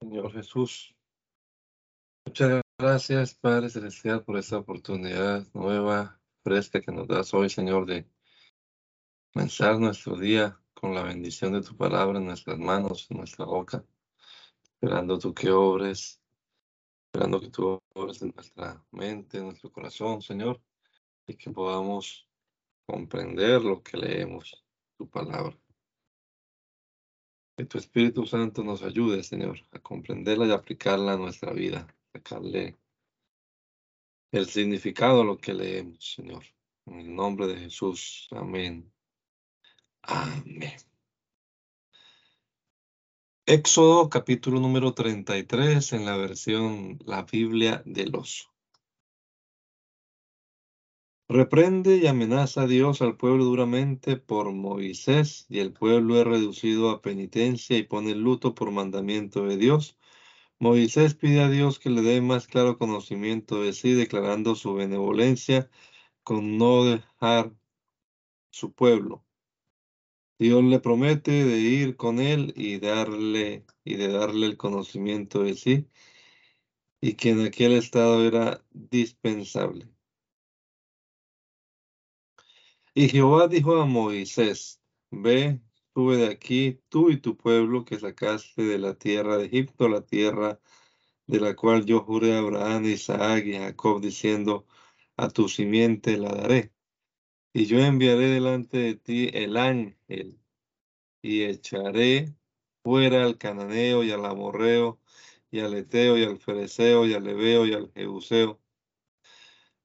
Señor Jesús. Muchas gracias, Padre Celestial, por esta oportunidad nueva, fresca que nos das hoy, Señor, de comenzar nuestro día con la bendición de tu palabra en nuestras manos, en nuestra boca, esperando tú que obres, esperando que tú obres en nuestra mente, en nuestro corazón, Señor, y que podamos comprender lo que leemos, tu palabra. Que tu Espíritu Santo nos ayude, Señor, a comprenderla y aplicarla a nuestra vida, sacarle el significado a lo que leemos, Señor. En el nombre de Jesús. Amén. Amén. Éxodo capítulo número 33 en la versión La Biblia del Oso. Reprende y amenaza a Dios al pueblo duramente por Moisés, y el pueblo es reducido a penitencia y pone luto por mandamiento de Dios. Moisés pide a Dios que le dé más claro conocimiento de sí, declarando su benevolencia con no dejar su pueblo. Dios le promete de ir con él y darle y de darle el conocimiento de sí, y que en aquel estado era dispensable. Y Jehová dijo a Moisés, ve, sube de aquí tú y tu pueblo que sacaste de la tierra de Egipto, la tierra de la cual yo juré a Abraham, Isaac y Jacob, diciendo, a tu simiente la daré. Y yo enviaré delante de ti el ángel, y echaré fuera al cananeo y al amorreo, y al eteo y al fereceo y al ebeo y al jebuseo,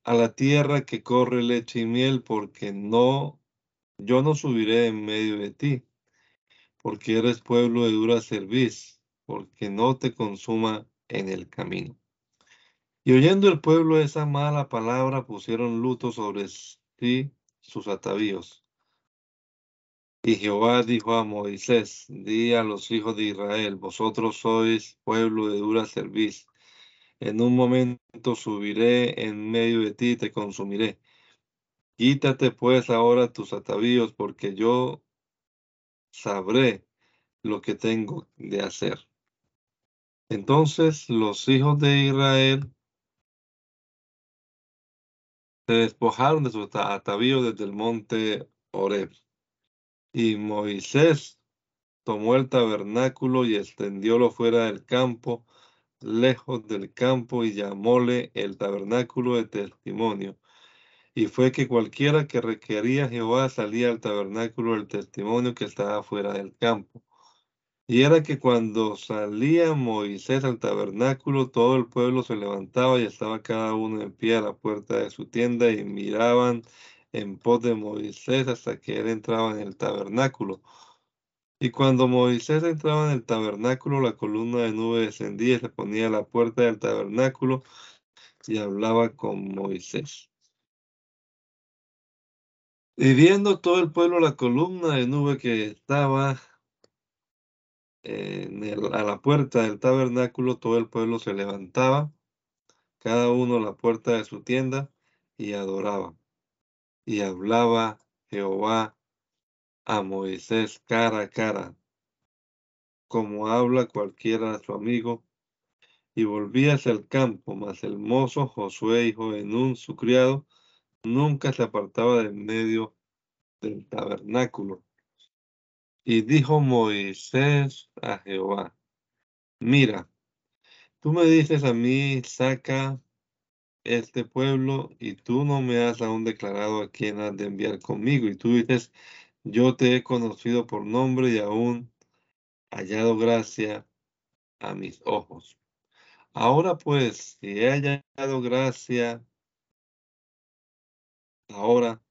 a la tierra que corre leche y miel, porque no, yo no subiré en medio de ti, porque eres pueblo de dura cerviz, porque no te consuma en el camino. Y oyendo el pueblo esa mala palabra, pusieron luto sobre sí sus atavíos. Y Jehová dijo a Moisés, di a los hijos de Israel, vosotros sois pueblo de dura cerviz, en un momento subiré en medio de ti y te consumiré. Quítate pues ahora tus atavíos, porque yo sabré lo que tengo de hacer. Entonces los hijos de Israel se despojaron de sus atavíos desde el monte Oreb. Y Moisés tomó el tabernáculo y extendiólo fuera del campo lejos del campo y llamóle el tabernáculo de testimonio. Y fue que cualquiera que requería Jehová salía al tabernáculo del testimonio que estaba fuera del campo. Y era que cuando salía Moisés al tabernáculo, todo el pueblo se levantaba y estaba cada uno en pie a la puerta de su tienda y miraban en pos de Moisés hasta que él entraba en el tabernáculo. Y cuando Moisés entraba en el tabernáculo, la columna de nube descendía y se ponía a la puerta del tabernáculo y hablaba con Moisés. Y viendo todo el pueblo la columna de nube que estaba a la puerta del tabernáculo, todo el pueblo se levantaba, cada uno a la puerta de su tienda, y adoraba. Y hablaba Jehová a Moisés cara a cara, como habla cualquiera a su amigo, y volvía hacia el campo, mas el mozo Josué, hijo de Nun, su criado, nunca se apartaba de medio del tabernáculo. Y dijo Moisés a Jehová, mira, tú me dices a mí, saca este pueblo, y tú no me has aún declarado a quién has de enviar conmigo, y tú dices, yo te he conocido por nombre y aún hallado gracia a mis ojos. Ahora pues, si he hallado gracia ahora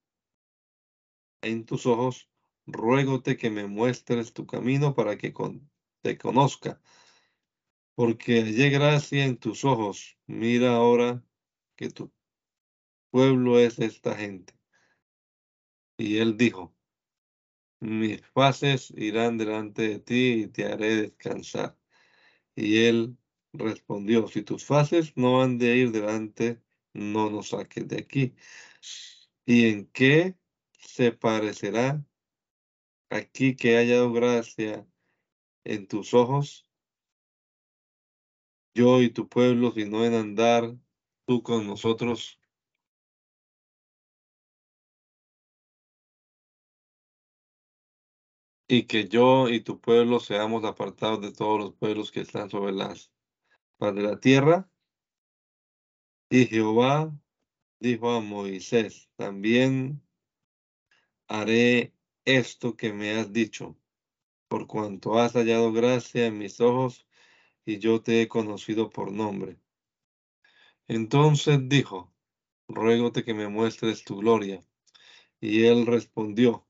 en tus ojos, ruégote que me muestres tu camino para que te conozca, porque hallé gracia en tus ojos. Mira ahora que tu pueblo es esta gente. Y él dijo, mis fases irán delante de ti y te haré descansar. Y él respondió, si tus fases no han de ir delante, no nos saques de aquí. ¿Y en qué se parecerá aquí que haya gracia en tus ojos? yo y tu pueblo, sino en andar tú con nosotros. Y que yo y tu pueblo seamos apartados de todos los pueblos que están sobre las faz de la tierra. Y Jehová dijo a Moisés, también haré esto que me has dicho, por cuanto has hallado gracia en mis ojos y yo te he conocido por nombre. Entonces dijo, ruégote que me muestres tu gloria. Y él respondió,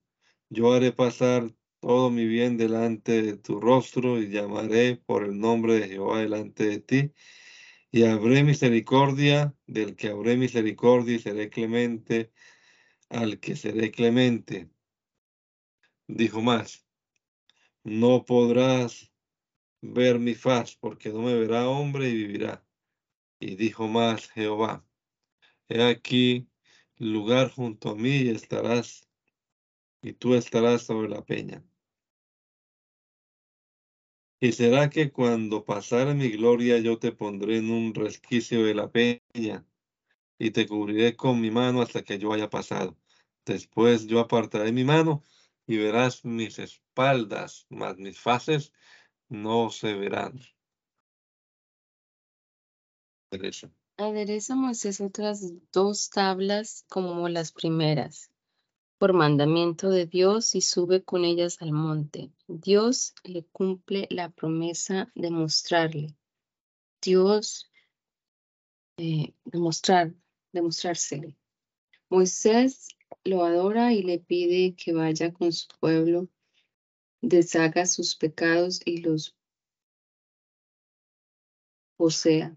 yo haré pasar todo mi bien delante de tu rostro y llamaré por el nombre de Jehová delante de ti. Y habré misericordia del que habré misericordia y seré clemente al que seré clemente. Dijo más, no podrás ver mi faz, porque no me verá hombre y vivirá. Y dijo más Jehová, he aquí lugar junto a mí y estarás, y tú estarás sobre la peña. Y será que cuando pasare mi gloria yo te pondré en un resquicio de la peña, y te cubriré con mi mano hasta que yo haya pasado. Después yo apartaré mi mano y verás mis espaldas, mas mis faces no se verán. Adereza. Adereza otras dos tablas como las primeras, por mandamiento de Dios y sube con ellas al monte. Dios le cumple la promesa de mostrarle. Dios eh, demostrar, demostrársele. Moisés lo adora y le pide que vaya con su pueblo, deshaga sus pecados y los posea.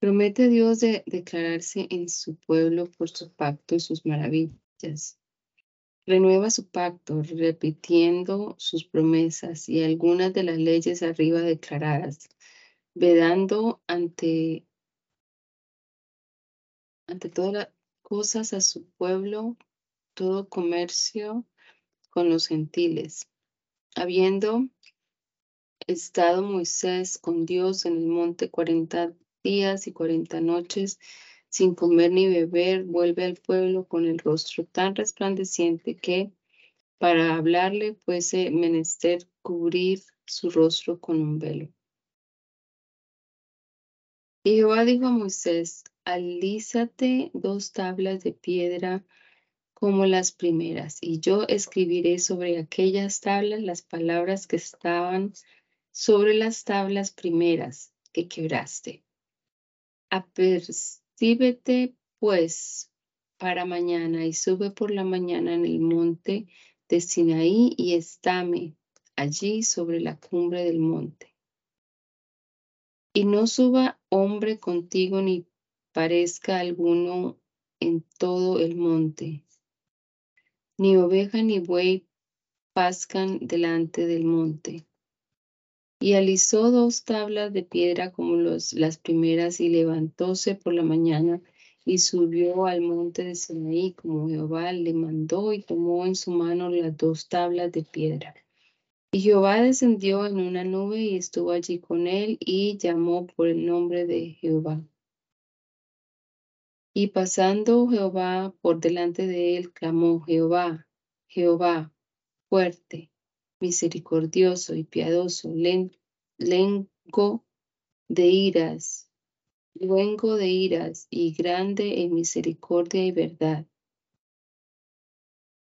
Promete Dios de declararse en su pueblo por su pacto y sus maravillas. Renueva su pacto repitiendo sus promesas y algunas de las leyes arriba declaradas, vedando ante, ante todas las cosas a su pueblo, todo comercio con los gentiles. Habiendo estado Moisés con Dios en el monte cuarenta días y cuarenta noches, sin comer ni beber, vuelve al pueblo con el rostro tan resplandeciente que para hablarle fuese menester cubrir su rostro con un velo. Y Jehová dijo a Moisés, alízate dos tablas de piedra como las primeras, y yo escribiré sobre aquellas tablas las palabras que estaban sobre las tablas primeras que quebraste. Apercíbete, pues, para mañana y sube por la mañana en el monte de Sinaí y estáme allí sobre la cumbre del monte. Y no suba hombre contigo ni parezca alguno en todo el monte, ni oveja ni buey pascan delante del monte. Y alisó dos tablas de piedra como los, las primeras y levantóse por la mañana y subió al monte de Sinaí como Jehová le mandó y tomó en su mano las dos tablas de piedra. Y Jehová descendió en una nube y estuvo allí con él y llamó por el nombre de Jehová. Y pasando Jehová por delante de él, clamó, Jehová, Jehová, fuerte, misericordioso y piadoso, lengo de iras, luengo de iras y grande en misericordia y verdad,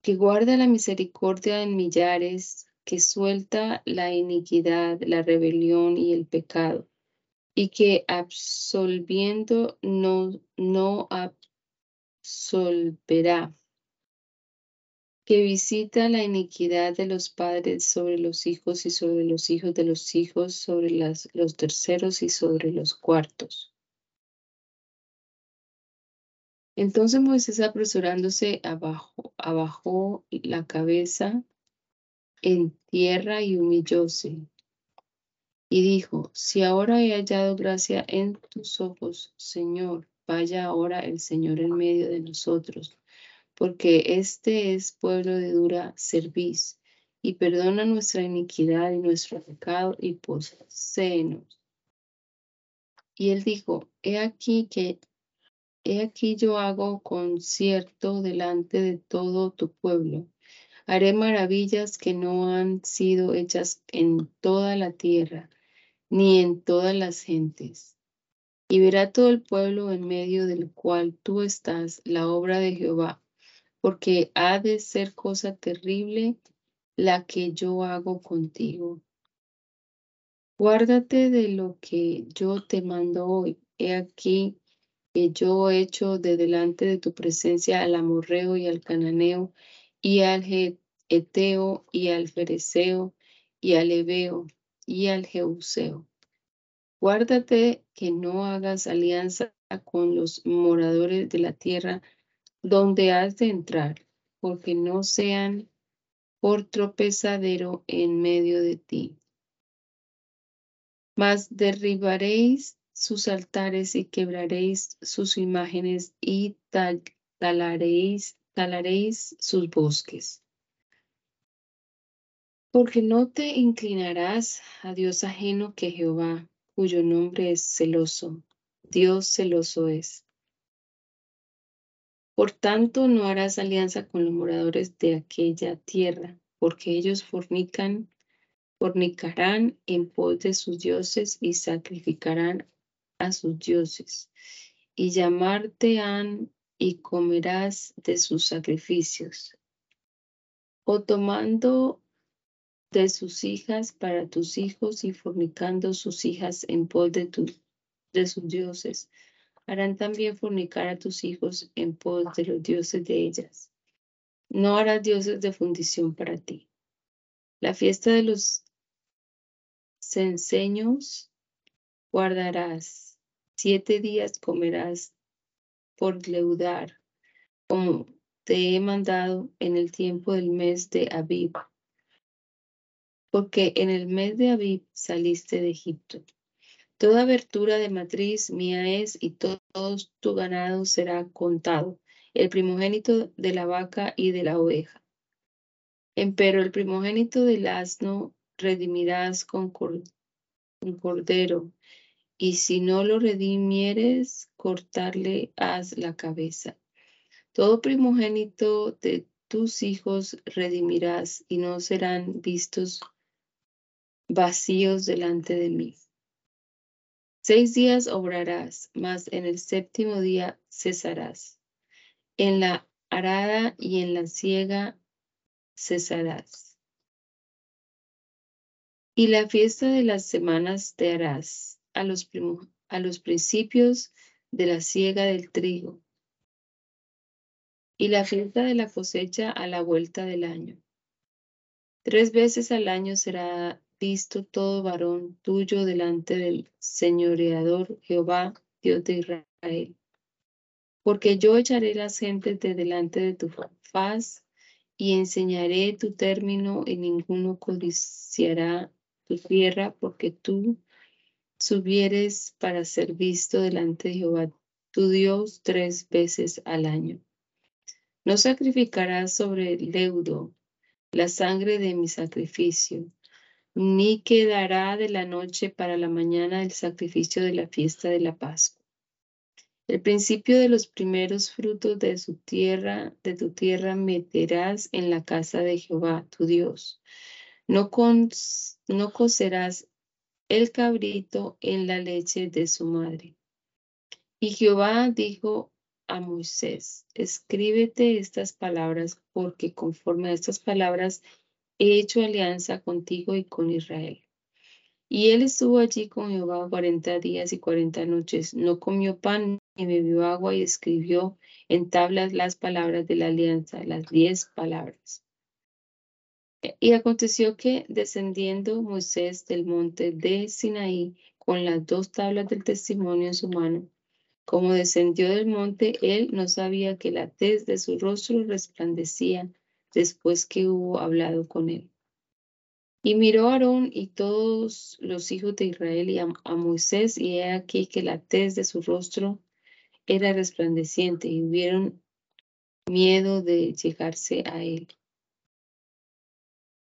que guarda la misericordia en millares, que suelta la iniquidad, la rebelión y el pecado, y que absolviendo no, no absolverá que visita la iniquidad de los padres sobre los hijos y sobre los hijos de los hijos, sobre las, los terceros y sobre los cuartos. Entonces Moisés apresurándose abajo, abajo la cabeza en tierra y humillóse. Y dijo, si ahora he hallado gracia en tus ojos, Señor, vaya ahora el Señor en medio de nosotros porque este es pueblo de dura cerviz, y perdona nuestra iniquidad y nuestro pecado, y poséenos. Y él dijo, he aquí que, he aquí yo hago concierto delante de todo tu pueblo. Haré maravillas que no han sido hechas en toda la tierra, ni en todas las gentes. Y verá todo el pueblo en medio del cual tú estás la obra de Jehová, porque ha de ser cosa terrible la que yo hago contigo. Guárdate de lo que yo te mando hoy. He aquí que yo he hecho de delante de tu presencia al amorreo y al cananeo y al eteo y al fereceo y al ebeo y al jeuseo. Guárdate que no hagas alianza con los moradores de la tierra donde has de entrar, porque no sean por tropezadero en medio de ti. Mas derribaréis sus altares y quebraréis sus imágenes y talaréis, talaréis sus bosques. Porque no te inclinarás a Dios ajeno que Jehová, cuyo nombre es celoso. Dios celoso es. Por tanto, no harás alianza con los moradores de aquella tierra, porque ellos fornican fornicarán en pos de sus dioses y sacrificarán a sus dioses, y llamarte han y comerás de sus sacrificios, o tomando de sus hijas para tus hijos y fornicando sus hijas en pos de, de sus dioses. Harán también fornicar a tus hijos en pos de los dioses de ellas. No harás dioses de fundición para ti. La fiesta de los censeños guardarás, siete días comerás por leudar, como te he mandado en el tiempo del mes de Abib, porque en el mes de Abib saliste de Egipto. Toda abertura de matriz mía es y todo tu ganado será contado, el primogénito de la vaca y de la oveja. Empero el primogénito del asno redimirás con, cordero, y si no lo redimieres, cortarle haz la cabeza. Todo primogénito de tus hijos redimirás, y no serán vistos vacíos delante de mí. Seis días obrarás, mas en el séptimo día cesarás. En la arada y en la siega cesarás. Y la fiesta de las semanas te harás a los, principios de la siega del trigo. Y la fiesta de la cosecha a la vuelta del año. Tres veces al año será visto todo varón tuyo delante del señoreador Jehová, Dios de Israel. Porque yo echaré las gentes de delante de tu faz y enseñaré tu término y ninguno codiciará tu tierra, porque tú subieres para ser visto delante de Jehová tu Dios tres veces al año. No sacrificarás sobre el leudo la sangre de mi sacrificio, ni quedará de la noche para la mañana el sacrificio de la fiesta de la Pascua. El principio de los primeros frutos de tierra, de tu tierra meterás en la casa de Jehová, tu Dios. No, no cocerás el cabrito en la leche de su madre. Y Jehová dijo a Moisés, escríbete estas palabras, porque conforme a estas palabras he hecho alianza contigo y con Israel. Y él estuvo allí con Jehová cuarenta días y cuarenta noches, no comió pan ni bebió agua y escribió en tablas las palabras de la alianza, las diez palabras. Y aconteció que descendiendo Moisés del monte de Sinaí con las dos tablas del testimonio en su mano, como descendió del monte, él no sabía que la tez de su rostro resplandecía después que hubo hablado con él. Y miró Aarón y todos los hijos de Israel y a, Moisés, y he aquí que la tez de su rostro era resplandeciente, y hubieron miedo de llegarse a él.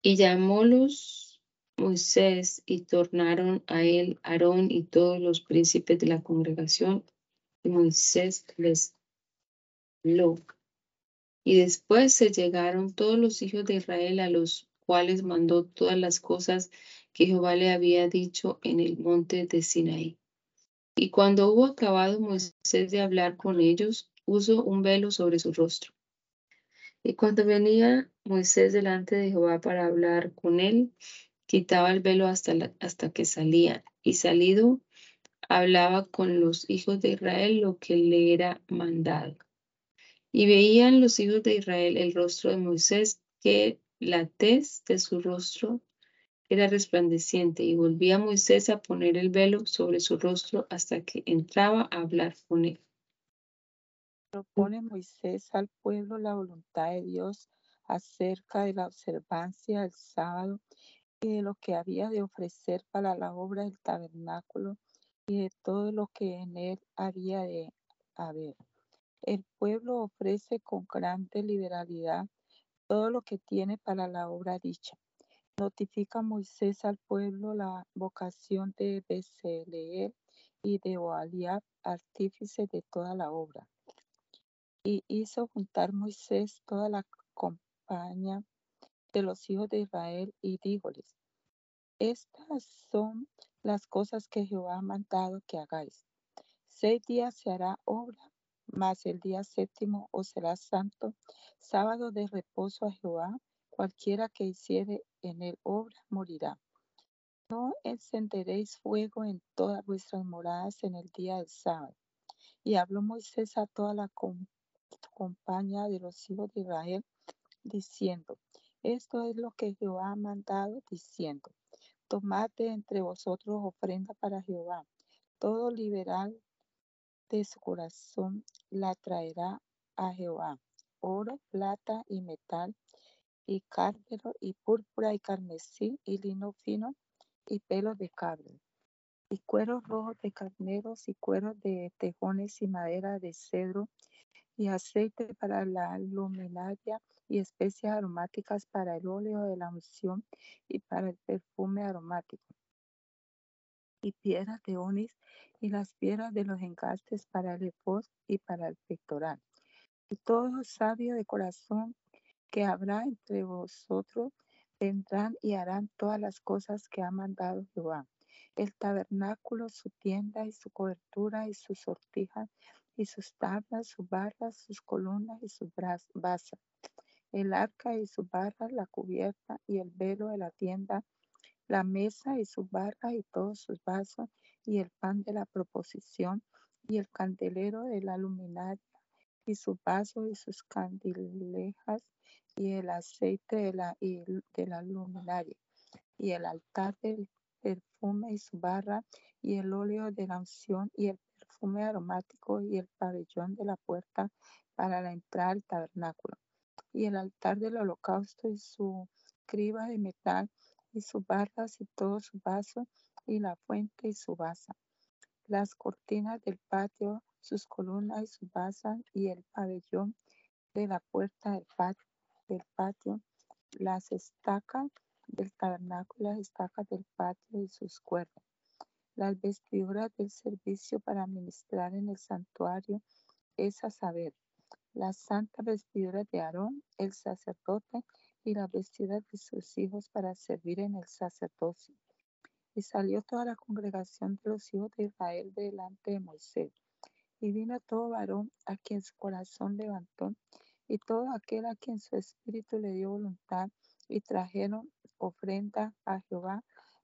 Y llamólos Moisés y tornaron a él Aarón y todos los príncipes de la congregación y Moisés les habló. Y después se llegaron todos los hijos de Israel a los cuales mandó todas las cosas que Jehová le había dicho en el monte de Sinaí. Y cuando hubo acabado Moisés de hablar con ellos, puso un velo sobre su rostro. Y cuando venía Moisés delante de Jehová para hablar con él, quitaba el velo hasta, hasta que salía, y salido hablaba con los hijos de Israel lo que le era mandado. Y veían los hijos de Israel el rostro de Moisés, que la tez de su rostro era resplandeciente, y volvía Moisés a poner el velo sobre su rostro hasta que entraba a hablar con él. Propone Moisés al pueblo la voluntad de Dios acerca de la observancia del sábado y de lo que había de ofrecer para la obra del tabernáculo y de todo lo que en él había de haber. El pueblo ofrece con grande liberalidad todo lo que tiene para la obra dicha. Notifica Moisés al pueblo la vocación de Bezaleel y de Oaliab, artífice de toda la obra. Y hizo juntar Moisés toda la compañía de los hijos de Israel y díjoles, estas son las cosas que Jehová ha mandado que hagáis. Seis días se hará obra, mas el día séptimo os será santo, sábado de reposo a Jehová, cualquiera que hiciere en él obra morirá. No encenderéis fuego en todas vuestras moradas en el día del sábado. Y habló Moisés a toda la compañía de los hijos de Israel, diciendo, esto es lo que Jehová ha mandado, diciendo, tomad entre vosotros ofrenda para Jehová. Todo liberal de su corazón la traerá a Jehová. Oro, plata y metal, y cárdeno, y púrpura, y carmesí, y lino fino, y pelos de cabra, y cueros rojos de carneros, y cueros de tejones, y madera de cedro, y aceite para la luminaria y especias aromáticas para el óleo de la unción y para el perfume aromático. Y piedras de onis y las piedras de los engastes para el efod y para el pectoral. Y todo sabio de corazón que habrá entre vosotros vendrán y harán todas las cosas que ha mandado Jehová. El tabernáculo, su tienda y su cobertura y su sortija y sus tablas, sus barras, sus columnas y sus basas, el arca y sus barras, la cubierta y el velo de la tienda, la mesa y sus barras y todos sus vasos, y el pan de la proposición, y el candelero de la luminaria, y su vaso y sus candilejas, y el aceite de la, de la luminaria, y el altar del perfume y su barra, y el óleo de la unción, y el perfume aromático y el pabellón de la puerta para la entrada al tabernáculo, y el altar del holocausto y su criba de metal y sus barras y todo su vaso y la fuente y su basa, las cortinas del patio, sus columnas y su basa y el pabellón de la puerta del patio, del patio. Las estacas del tabernáculo, las estacas del patio y sus cuerdas las vestiduras del servicio para ministrar en el santuario es a saber, las santas vestiduras de Aarón, el sacerdote, y las vestiduras de sus hijos para servir en el sacerdocio. Y salió toda la congregación de los hijos de Israel delante de Moisés. Y vino todo varón a quien su corazón levantó, y todo aquel a quien su espíritu le dio voluntad, y trajeron ofrenda a Jehová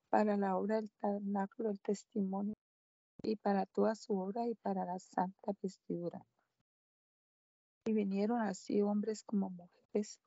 para la obra del tabernáculo el testimonio y para toda su obra y para la santa vestidura. Y vinieron así hombres como mujeres,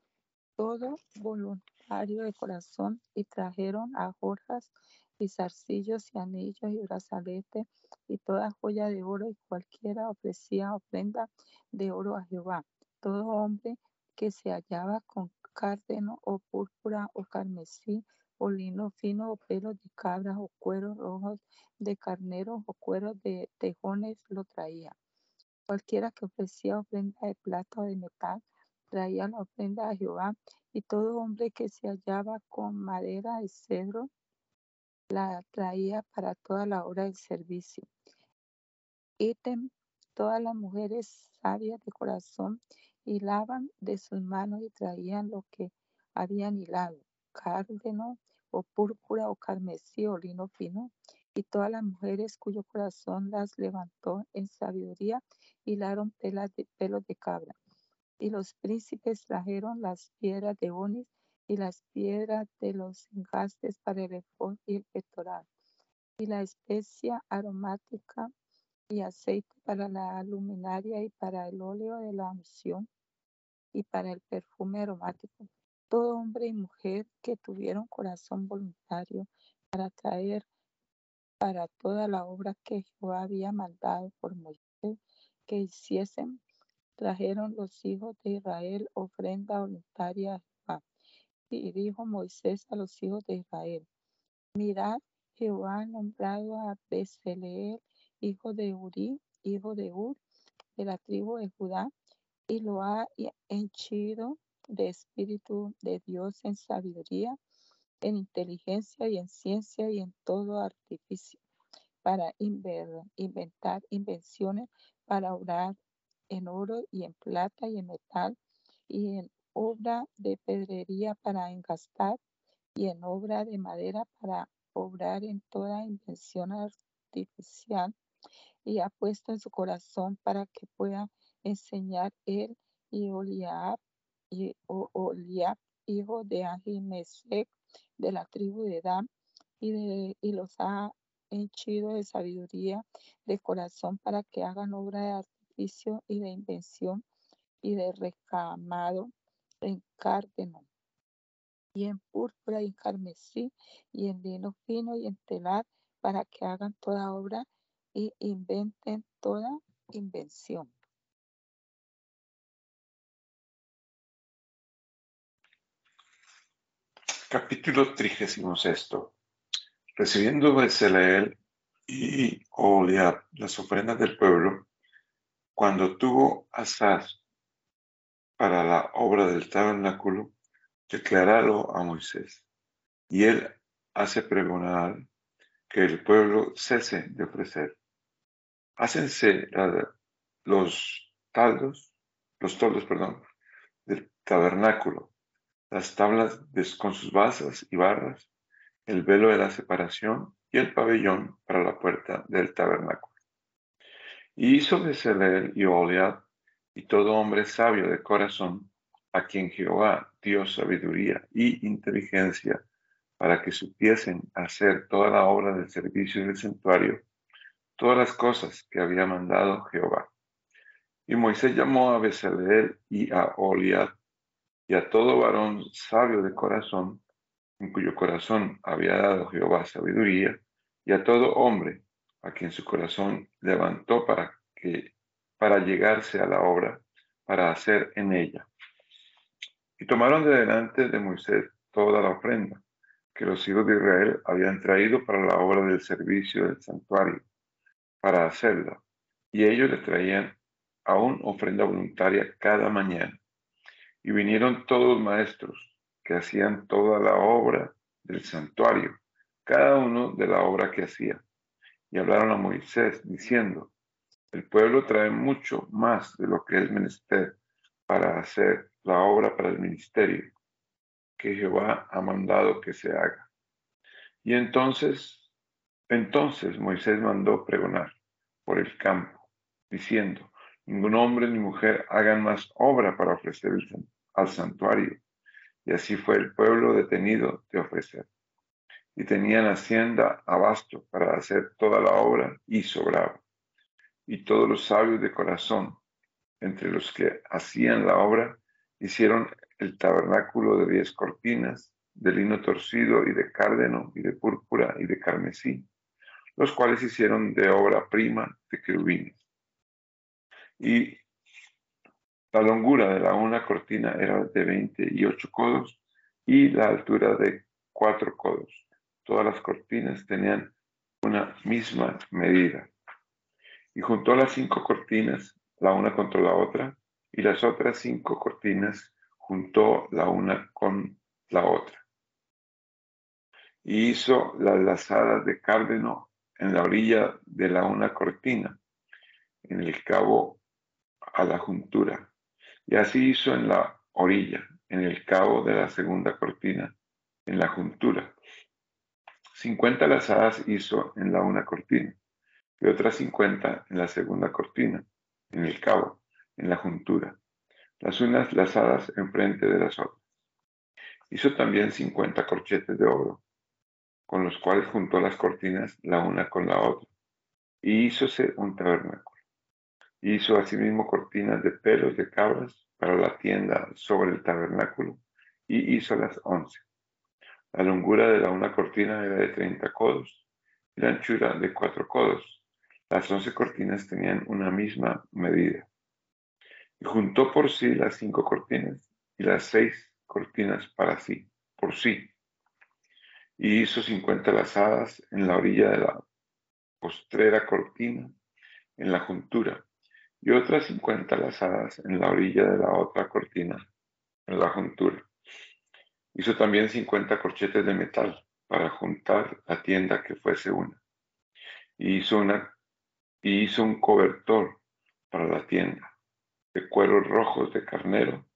todo voluntario de corazón, y trajeron a jorjas y zarcillos y anillos y brazaletes y toda joya de oro, y cualquiera ofrecía ofrenda de oro a Jehová. Todo hombre que se hallaba con cárdeno o púrpura o carmesí o lino fino o pelos de cabras o cueros rojos de carneros o cueros de tejones lo traía. Cualquiera que ofrecía ofrenda de plata o de metal traía la ofrenda a Jehová y todo hombre que se hallaba con madera de cedro la traía para toda la obra del servicio. Ítem, todas las mujeres sabias de corazón hilaban de sus manos y traían lo que habían hilado, cárdeno o púrpura o carmesí o lino fino, y todas las mujeres cuyo corazón las levantó en sabiduría hilaron telas de pelos de cabra. Y los príncipes trajeron las piedras de onis y las piedras de los engastes para el efod y el pectoral, y la especia aromática y aceite para la luminaria y para el óleo de la unción y para el perfume aromático. Todo hombre y mujer que tuvieron corazón voluntario para traer para toda la obra que Jehová había mandado por Moisés que hiciesen, trajeron los hijos de Israel ofrenda voluntaria a Jehová. Y dijo Moisés a los hijos de Israel, mirad, Jehová ha nombrado a Bezaleel, hijo de Uri, hijo de Ur, de la tribu de Judá, y lo ha henchido de espíritu de Dios en sabiduría, en inteligencia y en ciencia y en todo artificio, para inventar invenciones, para obrar en oro y en plata y en metal, y en obra de pedrería para engastar, y en obra de madera para obrar en toda invención artificial, y ha puesto en su corazón para que pueda enseñar él y Oliab y Oliab, hijo de Ahimesec, de la tribu de Dan, y, de, y los ha henchido de sabiduría de corazón para que hagan obra de y de invención y de recamado en cárdeno y en púrpura y en carmesí y en lino fino y en telar para que hagan toda obra y inventen toda invención. Capítulo 36. Recibiendo Bezaleel y Oliab las ofrendas del pueblo, cuando tuvo Asaz para la obra del tabernáculo, declararlo a Moisés. Y él hace pregonar que el pueblo cese de ofrecer. Hácense los taldos, los toldos, perdón, del tabernáculo las tablas con sus basas y barras, el velo de la separación y el pabellón para la puerta del tabernáculo. Y hizo Bezalel y Oliab y todo hombre sabio de corazón, a quien Jehová dio sabiduría y inteligencia para que supiesen hacer toda la obra del servicio del santuario, todas las cosas que había mandado Jehová. Y Moisés llamó a Bezalel y a Oliab y a todo varón sabio de corazón, en cuyo corazón había dado Jehová sabiduría, y a todo hombre a quien su corazón levantó para que para llegarse a la obra, para hacer en ella. Y tomaron de delante de Moisés toda la ofrenda que los hijos de Israel habían traído para la obra del servicio del santuario, para hacerla. Y ellos le traían aún ofrenda voluntaria cada mañana y vinieron todos los maestros que hacían toda la obra del santuario, cada uno de la obra que hacía. Y hablaron a Moisés diciendo, el pueblo trae mucho más de lo que es menester para hacer la obra para el ministerio que Jehová ha mandado que se haga. Y entonces, entonces Moisés mandó pregonar por el campo, diciendo, ningún hombre ni mujer hagan más obra para ofrecer al santuario. Y así fue el pueblo detenido de ofrecer. Y tenían hacienda abasto para hacer toda la obra y sobraba. Y todos los sabios de corazón, entre los que hacían la obra, hicieron el tabernáculo de diez cortinas, de lino torcido y de cárdeno y de púrpura y de carmesí, los cuales hicieron de obra prima de querubines. Y la longura de la una cortina era de 28 codos y la altura de 4 codos. Todas las cortinas tenían una misma medida. Y juntó las cinco cortinas, la una contra la otra, y las otras cinco cortinas juntó la una con la otra. Y hizo las lazadas de cárdeno en la orilla de la una cortina, en el cabo a la juntura. Y así hizo en la orilla, en el cabo de la segunda cortina, en la juntura. Cincuenta lazadas hizo en la una cortina, y otras cincuenta en la segunda cortina, en el cabo, en la juntura, las unas lazadas enfrente de las otras. Hizo también cincuenta corchetes de oro, con los cuales juntó las cortinas la una con la otra, y hízose un tabernáculo. Hizo asimismo cortinas de pelos de cabras para la tienda sobre el tabernáculo, y hizo las once. La longura de la una cortina era de treinta codos, y la anchura de cuatro codos. Las once cortinas tenían una misma medida. Y juntó por sí las cinco cortinas, y las seis cortinas para sí, por sí y hizo cincuenta lazadas en la orilla de la postrera cortina, en la juntura, y otras cincuenta lazadas en la orilla de la otra cortina, en la juntura. Hizo también cincuenta corchetes de metal para juntar la tienda que fuese una. Y hizo, una, y hizo un cobertor para la tienda de cueros rojos de carnero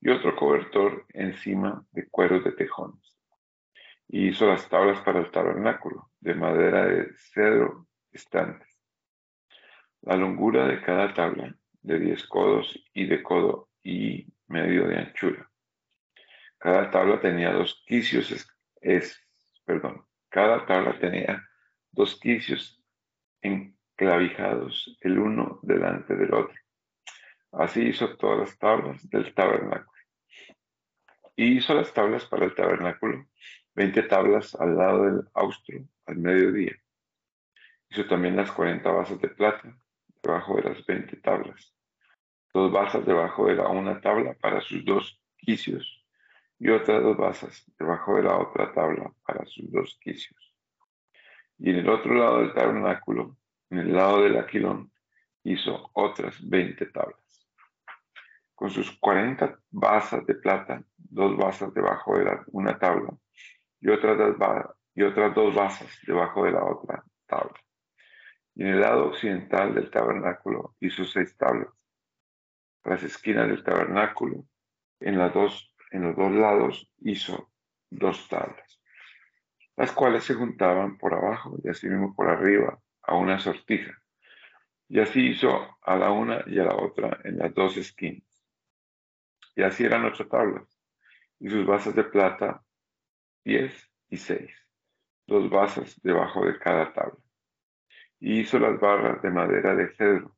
y otro cobertor encima de cueros de tejones y hizo las tablas para el tabernáculo, de madera de cedro estantes. La longura de cada tabla, de diez codos y de codo y medio de anchura. Cada tabla tenía dos quicios, es, perdón, cada tabla tenía dos quicios enclavijados el uno delante del otro. Así hizo todas las tablas del tabernáculo. Y hizo las tablas para el tabernáculo 20 tablas al lado del austro al mediodía. Hizo también las 40 basas de plata debajo de las 20 tablas, dos basas debajo de la una tabla para sus dos quicios y otras dos basas debajo de la otra tabla para sus dos quicios. Y en el otro lado del tabernáculo, en el lado del aquilón, hizo otras 20 tablas. Con sus 40 basas de plata, dos basas debajo de la, una tabla y otras, dos, y otras dos basas debajo de la otra tabla. Y en el lado occidental del tabernáculo hizo seis tablas. Las esquinas del tabernáculo, en, las dos, en los dos lados hizo dos tablas, las cuales se juntaban por abajo y así mismo por arriba a una sortija. Y así hizo a la una y a la otra en las dos esquinas. Y así eran ocho tablas, y sus basas de plata 10 y 6, dos basas debajo de cada tabla. Y hizo las barras de madera de cedro,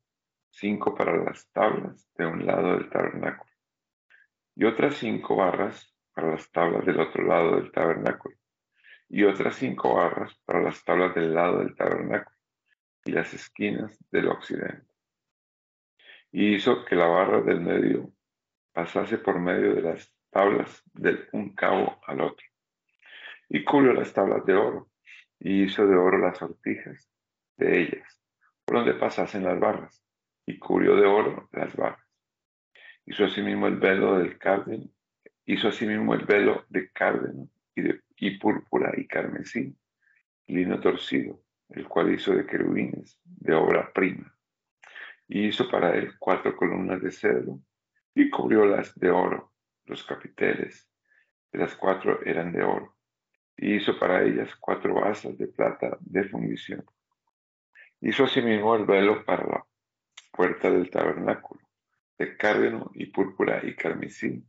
cinco para las tablas de un lado del tabernáculo, y otras cinco barras para las tablas del otro lado del tabernáculo, y otras cinco barras para las tablas del lado del tabernáculo y las esquinas del occidente. Y hizo que la barra del medio pasase por medio de las tablas del un cabo al otro y cubrió las tablas de oro, y hizo de oro las sortijas de ellas, por donde pasasen las barras, y cubrió de oro las barras. Hizo asimismo el velo el velo de cárdeno y, púrpura y carmesí, lino torcido, el cual hizo de querubines, de obra prima. Y hizo para él cuatro columnas de cedro, y cubrió las de oro, los capiteles, las cuatro eran de oro y hizo para ellas cuatro basas de plata de fundición. Hizo asimismo el velo para la puerta del tabernáculo, de cárdeno y púrpura y carmesí,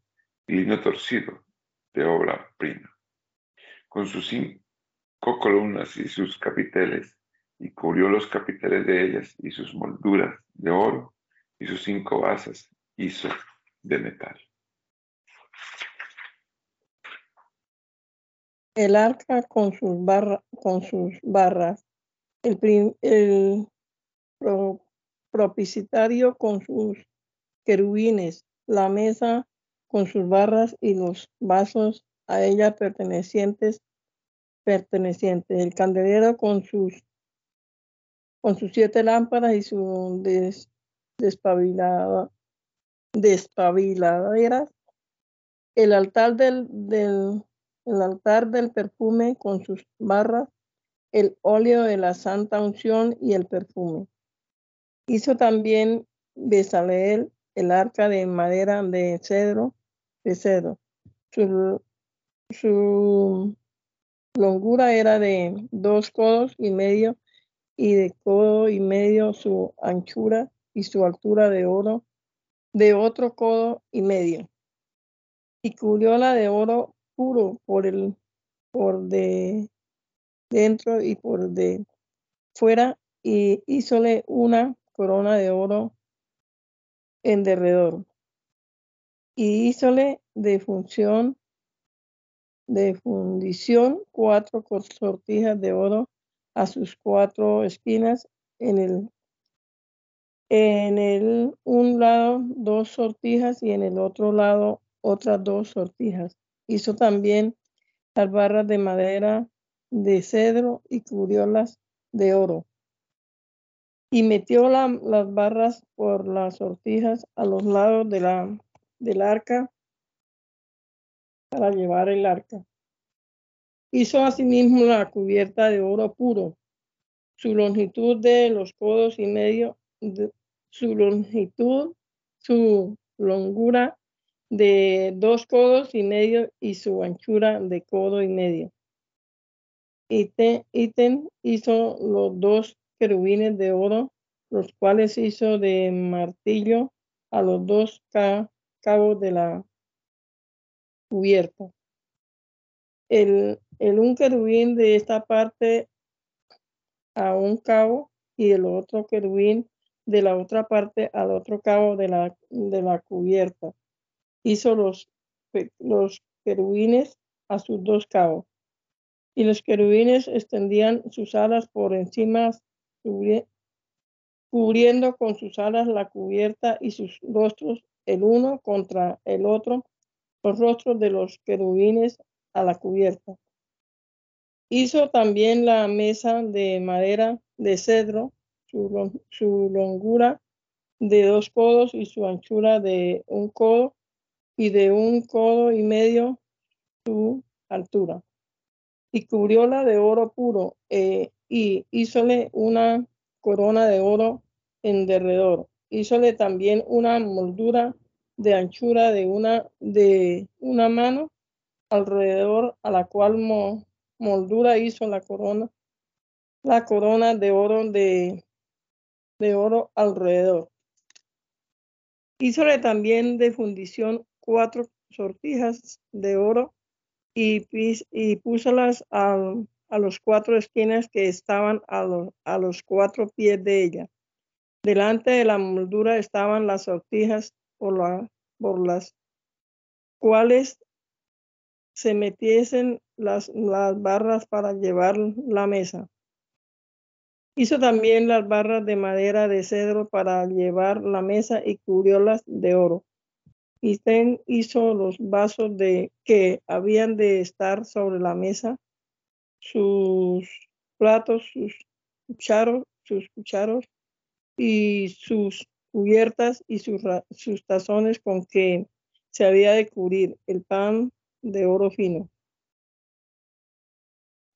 y lino torcido, de obra prima, con sus cinco columnas y sus capiteles, y cubrió los capiteles de ellas y sus molduras de oro, y sus cinco basas hizo de metal. el arca con sus, con sus barras, el, el propiciario con sus querubines, la mesa con sus barras y los vasos a ella pertenecientes, pertenecientes, el candelero con sus con sus siete lámparas y su des, despabilada, despabiladeras, el altar del, del el altar del perfume con sus barras, el óleo de la santa unción y el perfume. Hizo también Besaleel el arca de madera de cedro, de cedro. Su, su longura era de dos codos y medio y de codo y medio su anchura y su altura de oro de otro codo y medio. Y cubrióla de oro puro por el por de dentro y por de fuera y hízole una corona de oro en derredor. Y hízole de función de fundición cuatro sortijas de oro a sus cuatro esquinas en el en el un lado dos sortijas y en el otro lado otras dos sortijas. Hizo también las barras de madera de cedro y cubriólas de oro. Y metió las barras por las sortijas a los lados de la, del arca para llevar el arca. Hizo asimismo la cubierta de oro puro. Su longitud de los codos y medio, su longitud, su longura de dos codos y medio y su anchura de codo y medio. Iten hizo los dos querubines de oro, los cuales hizo de martillo a los dos cabos de la cubierta el, un querubín de esta parte a un cabo y el otro querubín de la otra parte al otro cabo de la, de la cubierta. Hizo los, los querubines a sus dos cabos. Y los querubines extendían sus alas por encima, cubriendo con sus alas la cubierta y sus rostros el uno contra el otro, los rostros de los querubines a la cubierta. Hizo también la mesa de madera de cedro, su, longura de dos codos y su anchura de un codo y de un codo y medio su altura. Y cubrióla de oro puro eh, y hízole una corona de oro en derredor. Hízole también una moldura de anchura de una, de una mano alrededor a la cual moldura hizo la corona, la corona de oro de, de oro alrededor. Hízole también de fundición cuatro sortijas de oro y, y púsolas a, a los cuatro esquinas que estaban a los, a los cuatro pies de ella. Delante de la moldura estaban las sortijas por, la, por las cuales se metiesen las, las barras para llevar la mesa. Hizo también las barras de madera de cedro para llevar la mesa y cubriólas de oro. Y Ten hizo los vasos de que habían de estar sobre la mesa, sus platos, sus cucharos, sus cucharos y sus cubiertas y sus, sus tazones con que se había de cubrir el pan de oro fino.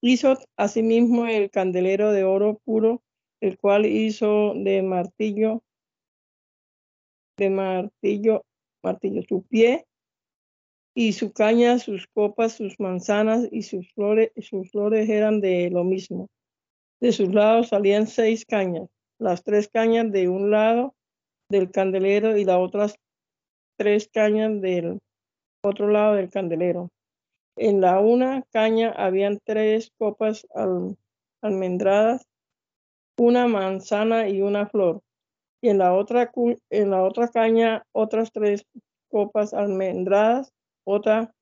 Hizo asimismo el candelero de oro puro, el cual hizo de martillo, de martillo, martillo su pie y su caña, sus copas, sus manzanas y sus flores, sus flores eran de lo mismo. De sus lados salían seis cañas, las tres cañas de un lado del candelero y las otras tres cañas del otro lado del candelero. En la una caña habían tres copas almendradas, una manzana y una flor. Y en la otra, en la otra caña otras tres copas almendradas, otra,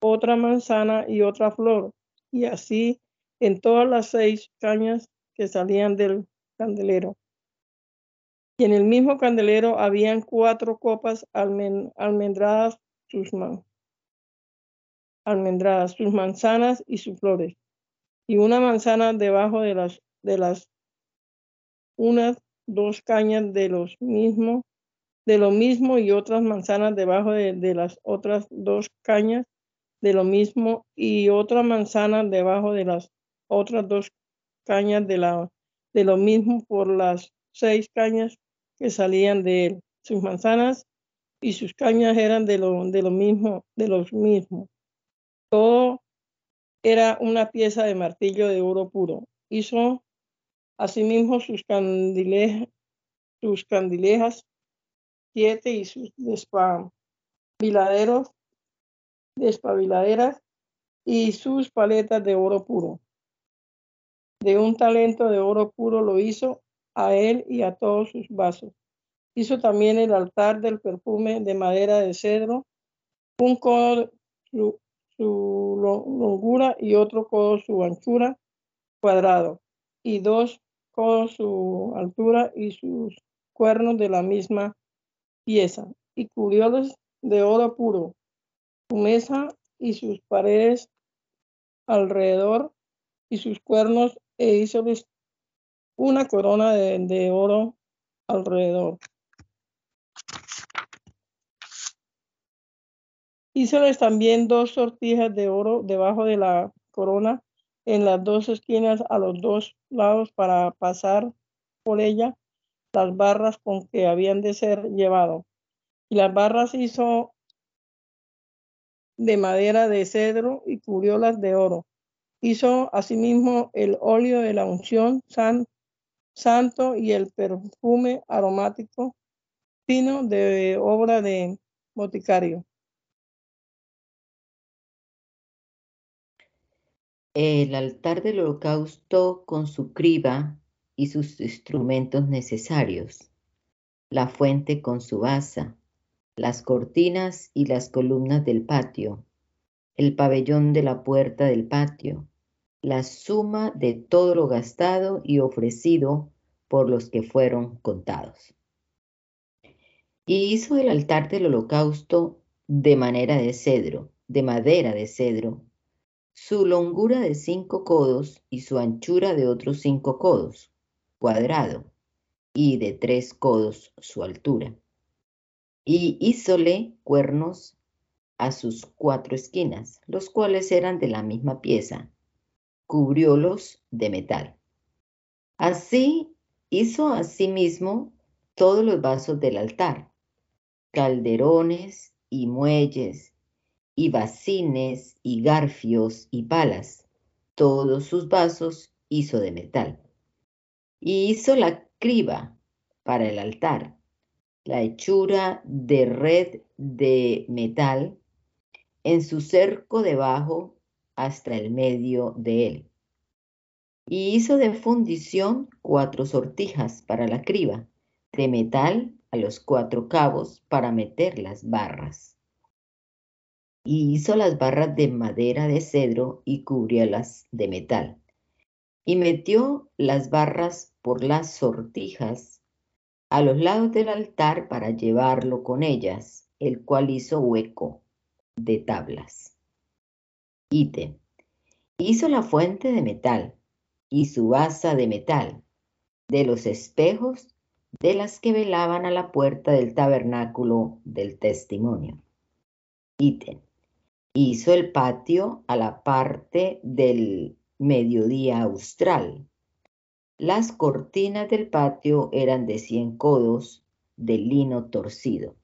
otra manzana y otra flor. Y así en todas las seis cañas que salían del candelero. Y en el mismo candelero habían cuatro copas almendradas sus almendradas, sus manzanas y sus flores, y una manzana debajo de las de las unas dos cañas de los mismos de lo mismo y otras manzanas debajo de, de las otras dos cañas de lo mismo y otra manzana debajo de las otras dos cañas de, la, de lo mismo por las seis cañas que salían de él. Sus manzanas y sus cañas eran de lo, de lo mismo, de los mismos. Todo era una pieza de martillo de oro puro. Hizo asimismo sus candilejas, sus candilejas siete y sus despabiladeros, despabiladeras y sus paletas de oro puro. De un talento de oro puro lo hizo a él y a todos sus vasos. Hizo también el altar del perfume de madera de cedro, un codo su, longura y otro codo su anchura cuadrado, y dos codos su altura y sus cuernos de la misma pieza, y cubriólos de oro puro, su mesa y sus paredes alrededor y sus cuernos, e hízoles una corona de, de oro alrededor. Hízoles también dos sortijas de oro debajo de la corona en las dos esquinas a los dos lados para pasar por ella las barras con que habían de ser llevado. Y las barras hizo de madera de cedro y cubriólas de oro. Hizo asimismo el óleo de la unción san, santo y el perfume aromático fino de obra de boticario. el altar del holocausto con su criba y sus instrumentos necesarios, la fuente con su asa, las cortinas y las columnas del patio, el pabellón de la puerta del patio, la suma de todo lo gastado y ofrecido por los que fueron contados. Y hizo el altar del holocausto de manera de cedro, de madera de cedro, su longura de cinco codos y su anchura de otros cinco codos, cuadrado, y de tres codos su altura. Y hízole cuernos a sus cuatro esquinas, los cuales eran de la misma pieza, cubriólos de metal. Así hizo asimismo todos los vasos del altar, calderones y muelles y bacines y garfios y palas. Todos sus vasos hizo de metal. Y hizo la criba para el altar, la hechura de red de metal en su cerco debajo hasta el medio de él. Y hizo de fundición cuatro sortijas para la criba, de metal a los cuatro cabos para meter las barras y hizo las barras de madera de cedro y cubriólas de metal. Y metió las barras por las sortijas a los lados del altar para llevarlo con ellas, el cual hizo hueco de tablas. Ítem. Hizo la fuente de metal y su asa de metal, de los espejos de las que velaban a la puerta del tabernáculo del testimonio. Ítem hizo el patio a la parte del mediodía austral. Las cortinas del patio eran de 100 codos de lino torcido.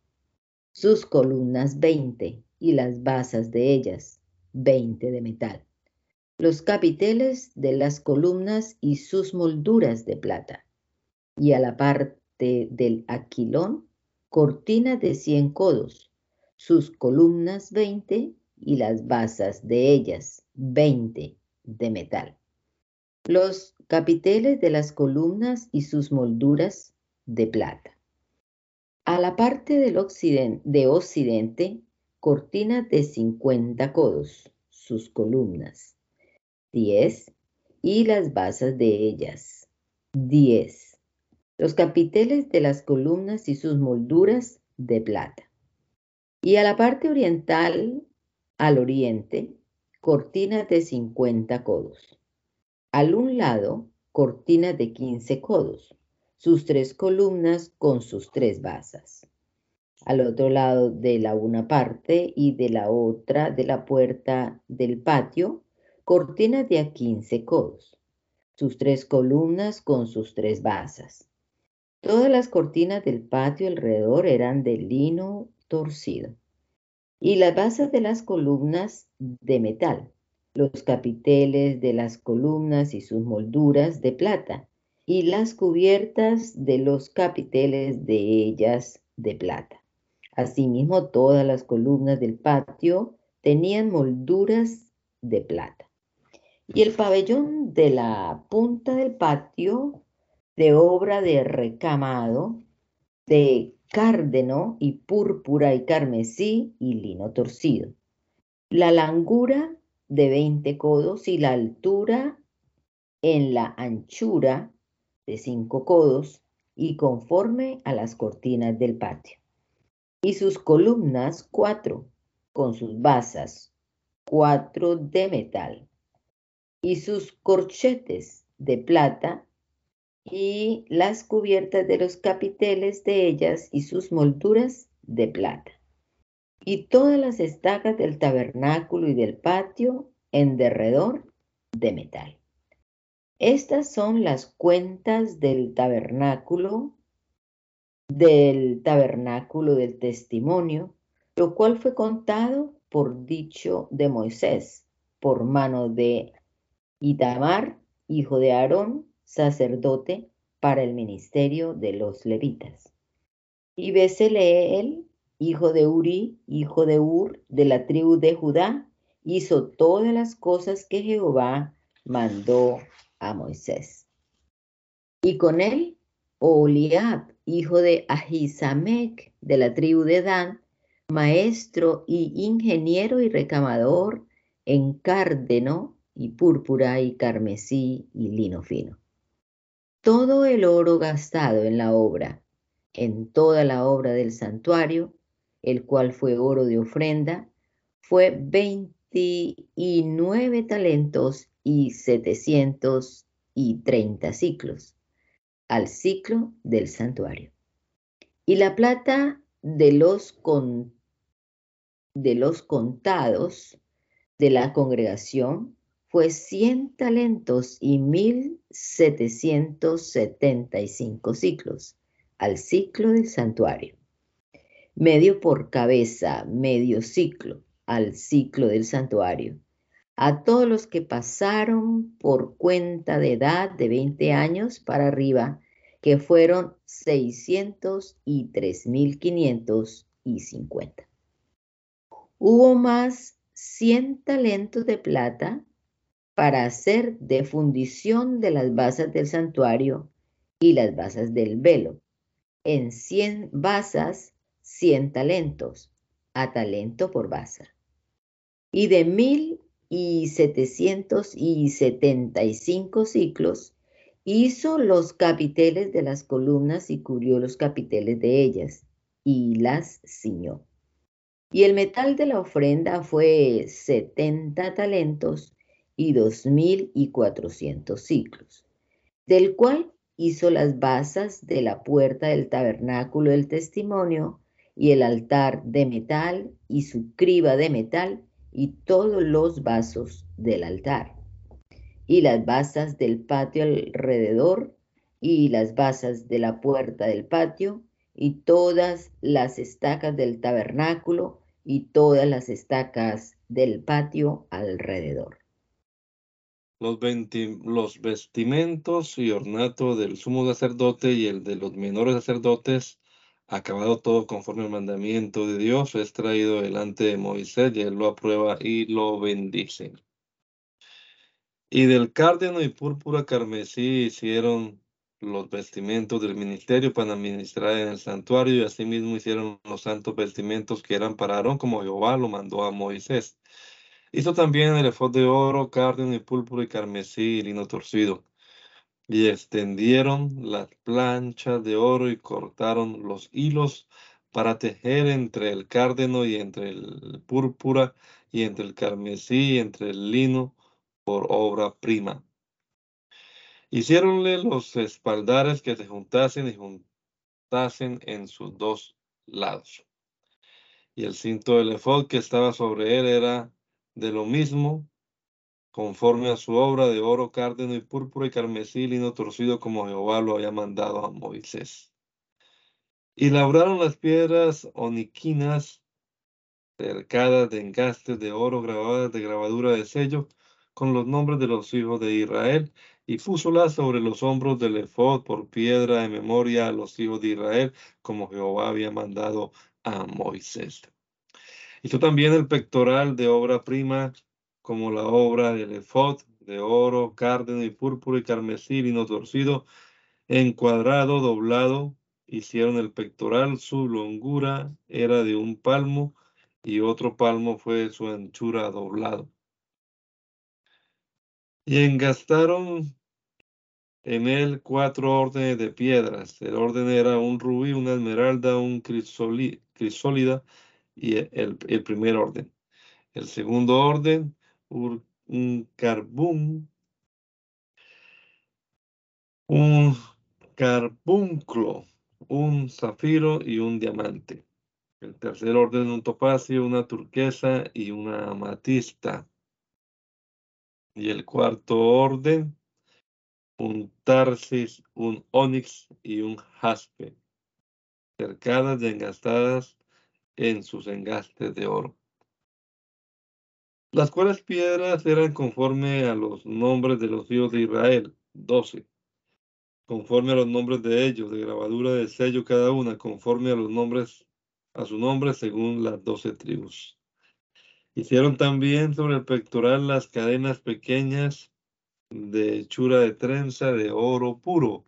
Sus columnas 20 y las basas de ellas 20 de metal. Los capiteles de las columnas y sus molduras de plata. Y a la parte del aquilón, cortinas de 100 codos, sus columnas 20 y las basas de ellas, 20 de metal. Los capiteles de las columnas y sus molduras de plata. A la parte del occidente, de occidente, cortinas de 50 codos, sus columnas, 10, y las basas de ellas, 10. Los capiteles de las columnas y sus molduras de plata. Y a la parte oriental al oriente, cortinas de 50 codos. Al un lado, cortinas de 15 codos, sus tres columnas con sus tres basas. al otro lado de la una parte y de la otra de la puerta del patio, cortinas de a 15 codos, sus tres columnas con sus tres basas. Todas las cortinas del patio alrededor eran de lino torcido y las basas de las columnas de metal, los capiteles de las columnas y sus molduras de plata, y las cubiertas de los capiteles de ellas de plata. Asimismo, todas las columnas del patio tenían molduras de plata. Y el pabellón de la punta del patio de obra de recamado, de cárdeno y púrpura y carmesí y lino torcido. La langura de 20 codos y la altura en la anchura de 5 codos y conforme a las cortinas del patio. Y sus columnas cuatro, con sus basas, cuatro de metal. Y sus corchetes de plata y las cubiertas de los capiteles de ellas y sus molduras de plata. Y todas las estacas del tabernáculo y del patio en derredor de metal. Estas son las cuentas del tabernáculo, del tabernáculo del testimonio, lo cual fue contado por dicho de Moisés, por mano de Itamar, hijo de Aarón, sacerdote para el ministerio de los levitas. Y Beseleel, hijo de Uri, hijo de Ur, de la tribu de Judá, hizo todas las cosas que Jehová mandó a Moisés. Y con él, Oliab, hijo de Ahisamech, de la tribu de Dan, maestro y ingeniero y recamador en cárdeno y púrpura y carmesí y lino fino todo el oro gastado en la obra, en toda la obra del santuario, el cual fue oro de ofrenda, fue 29 talentos y 730 ciclos al ciclo del santuario. Y la plata de los, de los contados de la congregación fue 100 talentos y 1775 ciclos al ciclo del santuario. Medio por cabeza, medio ciclo al ciclo del santuario. A todos los que pasaron por cuenta de edad de 20 años para arriba, que fueron 600 y 3.550. Hubo más 100 talentos de plata para hacer de fundición de las basas del santuario y las basas del velo. En 100 basas, 100 talentos, a talento por basa. Y de mil y setecientos y setenta y cinco ciclos, hizo los capiteles de las columnas y cubrió los capiteles de ellas, y las ciñó. Y el metal de la ofrenda fue setenta talentos, y dos mil y cuatrocientos ciclos, del cual hizo las basas de la puerta del tabernáculo del testimonio y el altar de metal y su criba de metal y todos los vasos del altar. Y las basas del patio alrededor y las basas de la puerta del patio y todas las estacas del tabernáculo y todas las estacas del patio alrededor. Los, los vestimentos y ornato del sumo sacerdote y el de los menores sacerdotes, acabado todo conforme al mandamiento de Dios, es traído delante de Moisés y él lo aprueba y lo bendice. Y del cárdeno y púrpura carmesí hicieron los vestimentos del ministerio para administrar en el santuario y asimismo hicieron los santos vestimentos que eran para Aarón como Jehová lo mandó a Moisés. Hizo también el efod de oro, cárdeno y púrpura y carmesí y lino torcido. Y extendieron las planchas de oro y cortaron los hilos para tejer entre el cárdeno y entre el púrpura y entre el carmesí y entre el lino por obra prima. Hicieronle los espaldares que se juntasen y juntasen en sus dos lados. Y el cinto del efod que estaba sobre él era de lo mismo, conforme a su obra de oro, cárdeno y púrpura y carmesí, lino torcido como Jehová lo había mandado a Moisés. Y labraron las piedras oniquinas cercadas de engastes de oro grabadas de grabadura de sello con los nombres de los hijos de Israel y púsolas sobre los hombros del efod por piedra de memoria a los hijos de Israel como Jehová había mandado a Moisés. Hizo también el pectoral de obra prima como la obra del efod de oro, cárdeno y púrpura y carmesí, lino torcido, encuadrado, doblado. Hicieron el pectoral, su longura era de un palmo y otro palmo fue su anchura doblado. Y engastaron en él cuatro órdenes de piedras. El orden era un rubí, una esmeralda, un crisólida y el, el, primer orden. El segundo orden, un carbón, un carbunclo, un zafiro y un diamante. El tercer orden, un topacio, una turquesa y una amatista. Y el cuarto orden, un tarsis, un onix y un jaspe, cercadas y engastadas en sus engastes de oro. Las cuales piedras eran conforme a los nombres de los hijos de Israel, doce, conforme a los nombres de ellos, de grabadura de sello cada una, conforme a los nombres, a su nombre según las doce tribus. Hicieron también sobre el pectoral las cadenas pequeñas de hechura de trenza de oro puro.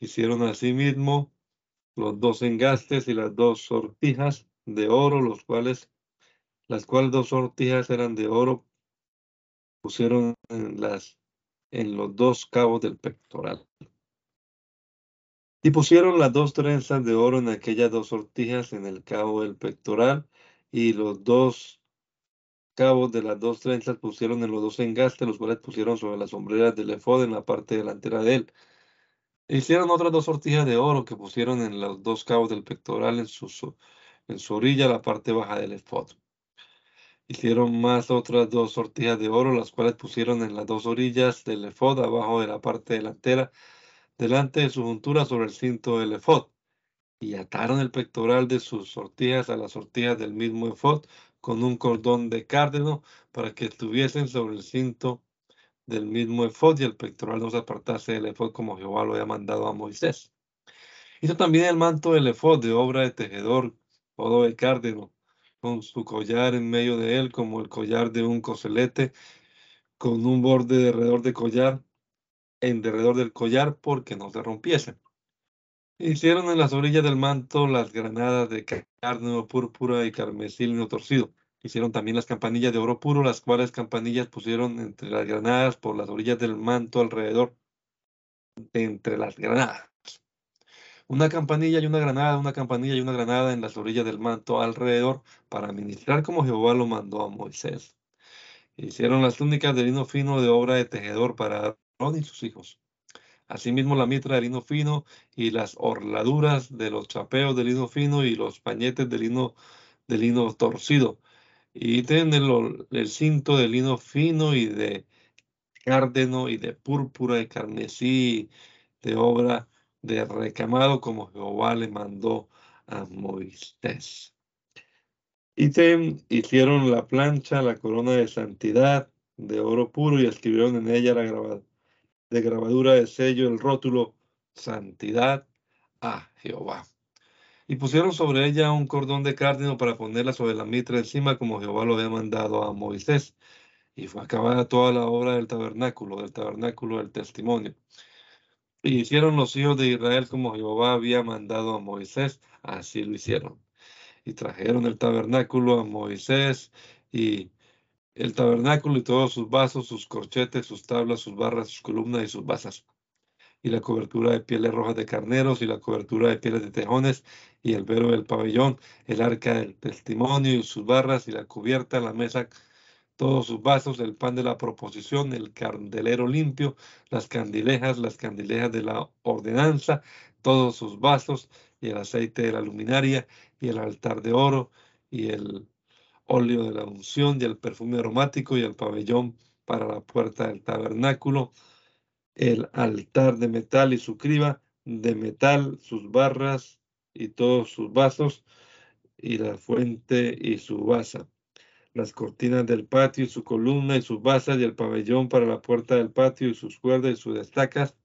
Hicieron asimismo los dos engastes y las dos sortijas de oro, los cuales, las cuales dos sortijas eran de oro, pusieron en, las, en los dos cabos del pectoral. Y pusieron las dos trenzas de oro en aquellas dos sortijas en el cabo del pectoral y los dos cabos de las dos trenzas pusieron en los dos engastes, los cuales pusieron sobre las sombreras del efod en la parte delantera de él. E hicieron otras dos sortijas de oro que pusieron en los dos cabos del pectoral en su, en su orilla, la parte baja del efod. Hicieron más otras dos sortijas de oro, las cuales pusieron en las dos orillas del efod, abajo de la parte delantera, delante de su juntura sobre el cinto del efod. Y ataron el pectoral de sus sortijas a las sortijas del mismo efod, con un cordón de cárdeno para que estuviesen sobre el cinto del mismo efod y el pectoral no se apartase del efod como Jehová lo había mandado a Moisés. Hizo también el manto del efod de obra de tejedor, todo de cárdeno, con su collar en medio de él como el collar de un coselete, con un borde de alrededor de collar, en derredor del collar, porque no se rompiese. Hicieron en las orillas del manto las granadas de carne púrpura y carmesí torcido. Hicieron también las campanillas de oro puro, las cuales campanillas pusieron entre las granadas por las orillas del manto alrededor, entre las granadas. Una campanilla y una granada, una campanilla y una granada en las orillas del manto alrededor para ministrar como Jehová lo mandó a Moisés. Hicieron las túnicas de lino fino de obra de tejedor para Aarón y sus hijos. Asimismo, la mitra de lino fino y las orladuras de los chapeos de lino fino y los pañetes de lino, de lino torcido. Y tienen el, cinto de lino fino y de cárdeno y de púrpura y carmesí de obra de recamado como Jehová le mandó a Moisés. Y hicieron la plancha, la corona de santidad de oro puro y escribieron en ella la grabada de grabadura de sello el rótulo Santidad a Jehová. Y pusieron sobre ella un cordón de cárdeno para ponerla sobre la mitra encima, como Jehová lo había mandado a Moisés. Y fue acabada toda la obra del tabernáculo, del tabernáculo del testimonio. Y hicieron los hijos de Israel como Jehová había mandado a Moisés, así lo hicieron. Y trajeron el tabernáculo a Moisés y el tabernáculo y todos sus vasos, sus corchetes, sus tablas, sus barras, sus columnas y sus basas, y la cobertura de pieles rojas de carneros, y la cobertura de pieles de tejones, y el velo del pabellón, el arca del testimonio y sus barras, y la cubierta, la mesa, todos sus vasos, el pan de la proposición, el candelero limpio, las candilejas, las candilejas de la ordenanza, todos sus vasos, y el aceite de la luminaria, y el altar de oro, y el óleo de la unción y el perfume aromático y el pabellón para la puerta del tabernáculo, el altar de metal y su criba de metal, sus barras y todos sus vasos, y la fuente y su basa, las cortinas del patio y su columna y sus basas y el pabellón para la puerta del patio y sus cuerdas y sus destacas,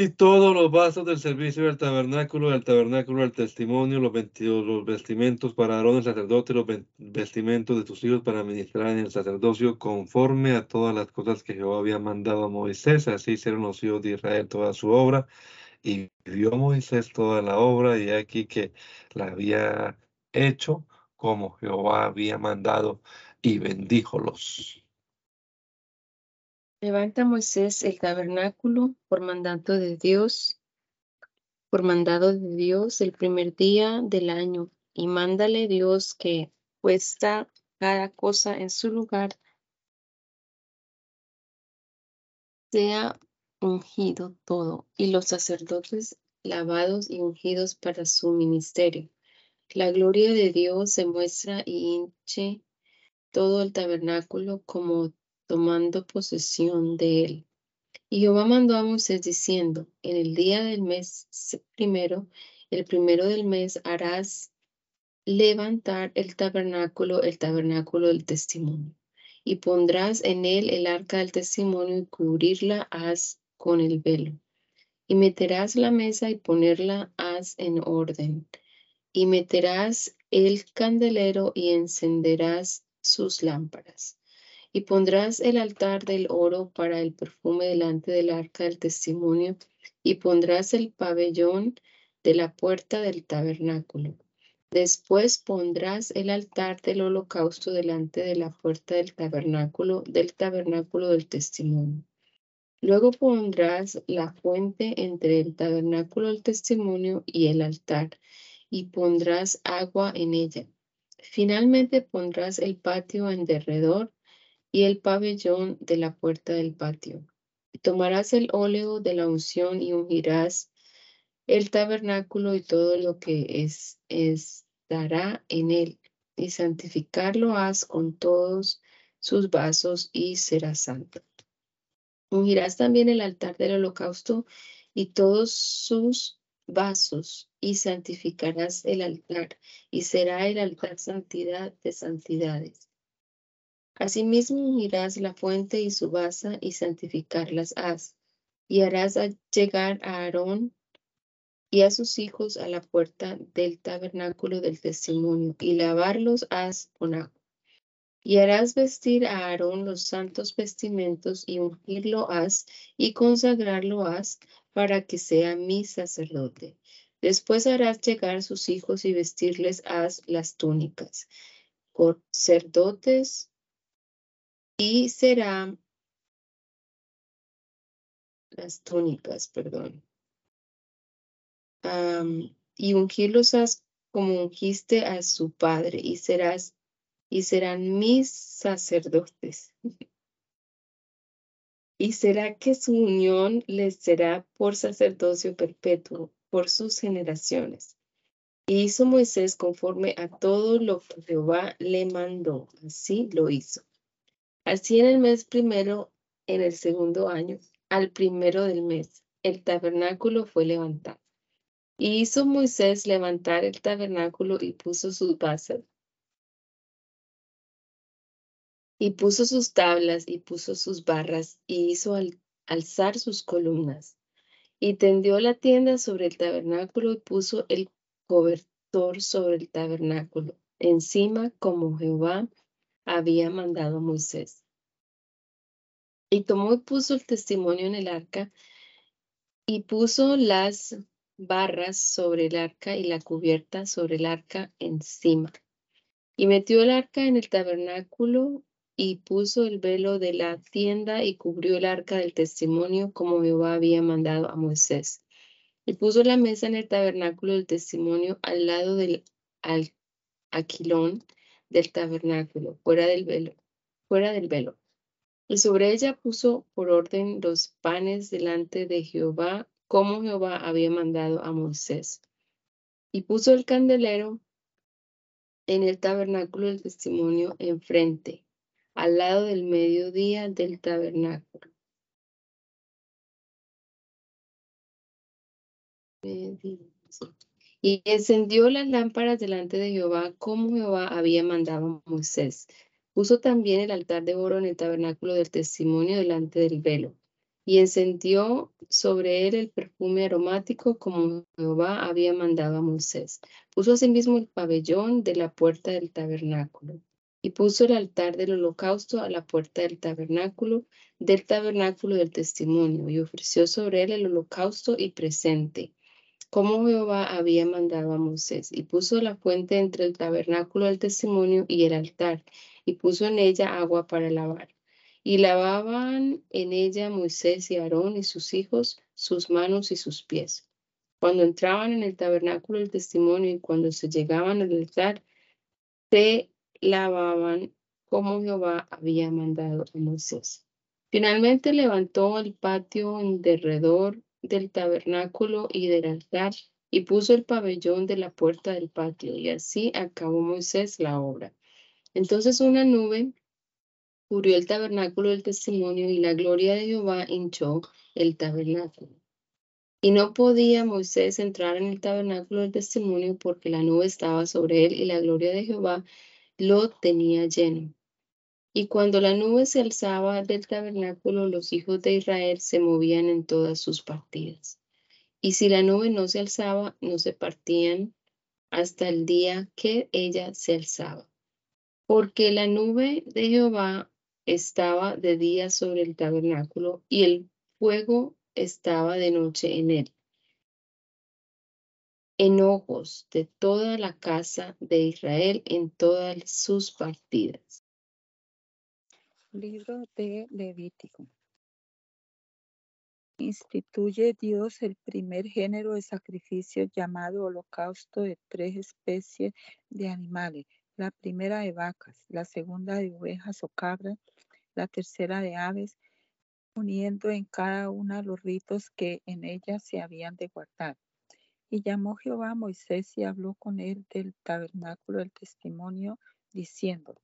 Y todos los vasos del servicio del tabernáculo, del tabernáculo del testimonio, los, los vestimentos para Aarón el sacerdote, los vestimentos de tus hijos para ministrar en el sacerdocio, conforme a todas las cosas que Jehová había mandado a Moisés. Así hicieron los hijos de Israel toda su obra. Y vio Moisés toda la obra, y aquí que la había hecho como Jehová había mandado, y bendíjolos. Levanta Moisés el tabernáculo por mandato de Dios, por mandado de Dios el primer día del año, y mándale Dios que puesta cada cosa en su lugar, sea ungido todo, y los sacerdotes lavados y ungidos para su ministerio. La gloria de Dios se muestra y hinche todo el tabernáculo como tomando posesión de él. Y Jehová mandó a Moisés diciendo, en el día del mes primero, el primero del mes harás levantar el tabernáculo, el tabernáculo del testimonio, y pondrás en él el arca del testimonio y cubrirla haz con el velo. Y meterás la mesa y ponerla haz en orden. Y meterás el candelero y encenderás sus lámparas y pondrás el altar del oro para el perfume delante del arca del testimonio, y pondrás el pabellón de la puerta del tabernáculo. Después pondrás el altar del holocausto delante de la puerta del tabernáculo, del tabernáculo del testimonio. Luego pondrás la fuente entre el tabernáculo del testimonio y el altar, y pondrás agua en ella. Finalmente pondrás el patio en derredor y el pabellón de la puerta del patio. Tomarás el óleo de la unción y ungirás el tabernáculo y todo lo que es, estará en él, y santificarlo has con todos sus vasos y será santo. Ungirás también el altar del holocausto y todos sus vasos, y santificarás el altar, y será el altar santidad de santidades. Asimismo unirás la fuente y su basa y santificarlas has, y harás llegar a Aarón y a sus hijos a la puerta del tabernáculo del testimonio, y lavarlos has con agua. Y harás vestir a Aarón los santos vestimentos, y ungirlo has, y consagrarlo has, para que sea mi sacerdote. Después harás llegar sus hijos y vestirles has las túnicas. Sacerdotes y será las túnicas, perdón. y ungirlos como ungiste a su padre y serás y serán mis sacerdotes. y será que su unión les será por sacerdocio perpetuo por sus generaciones. Y hizo Moisés conforme a todo lo que Jehová le mandó. Así lo hizo. Así en el mes primero, en el segundo año, al primero del mes, el tabernáculo fue levantado. Y hizo Moisés levantar el tabernáculo y puso sus bases. Y puso sus tablas y puso sus barras y hizo alzar sus columnas. Y tendió la tienda sobre el tabernáculo y puso el cobertor sobre el tabernáculo, encima como Jehová había mandado Moisés. Y tomó y puso el testimonio en el arca y puso las barras sobre el arca y la cubierta sobre el arca encima. Y metió el arca en el tabernáculo y puso el velo de la tienda y cubrió el arca del testimonio como Jehová había mandado a Moisés. Y puso la mesa en el tabernáculo del testimonio al lado del aquilón del tabernáculo, fuera del velo, fuera del velo. Y sobre ella puso por orden los panes delante de Jehová, como Jehová había mandado a Moisés. Y puso el candelero en el tabernáculo del testimonio enfrente, al lado del mediodía del tabernáculo. Y encendió las lámparas delante de Jehová, como Jehová había mandado a Moisés. Puso también el altar de oro en el tabernáculo del testimonio delante del velo. Y encendió sobre él el perfume aromático como Jehová había mandado a Moisés. Puso asimismo el pabellón de la puerta del tabernáculo. Y puso el altar del holocausto a la puerta del tabernáculo, del tabernáculo del testimonio, y ofreció sobre él el holocausto y presente como Jehová había mandado a Moisés, y puso la fuente entre el tabernáculo del testimonio y el altar, y puso en ella agua para lavar. Y lavaban en ella Moisés y Aarón y sus hijos sus manos y sus pies. Cuando entraban en el tabernáculo del testimonio y cuando se llegaban al altar, se lavaban como Jehová había mandado a Moisés. Finalmente levantó el patio en derredor del tabernáculo y del altar y puso el pabellón de la puerta del patio y así acabó Moisés la obra. Entonces una nube cubrió el tabernáculo del testimonio y la gloria de Jehová hinchó el tabernáculo. Y no podía Moisés entrar en el tabernáculo del testimonio porque la nube estaba sobre él y la gloria de Jehová lo tenía lleno. Y cuando la nube se alzaba del tabernáculo, los hijos de Israel se movían en todas sus partidas. Y si la nube no se alzaba, no se partían hasta el día que ella se alzaba. Porque la nube de Jehová estaba de día sobre el tabernáculo y el fuego estaba de noche en él. En ojos de toda la casa de Israel en todas sus partidas. Libro de Levítico. Instituye Dios el primer género de sacrificio llamado holocausto de tres especies de animales. La primera de vacas, la segunda de ovejas o cabras, la tercera de aves, uniendo en cada una los ritos que en ellas se habían de guardar. Y llamó Jehová a Moisés y habló con él del tabernáculo del testimonio, diciendo,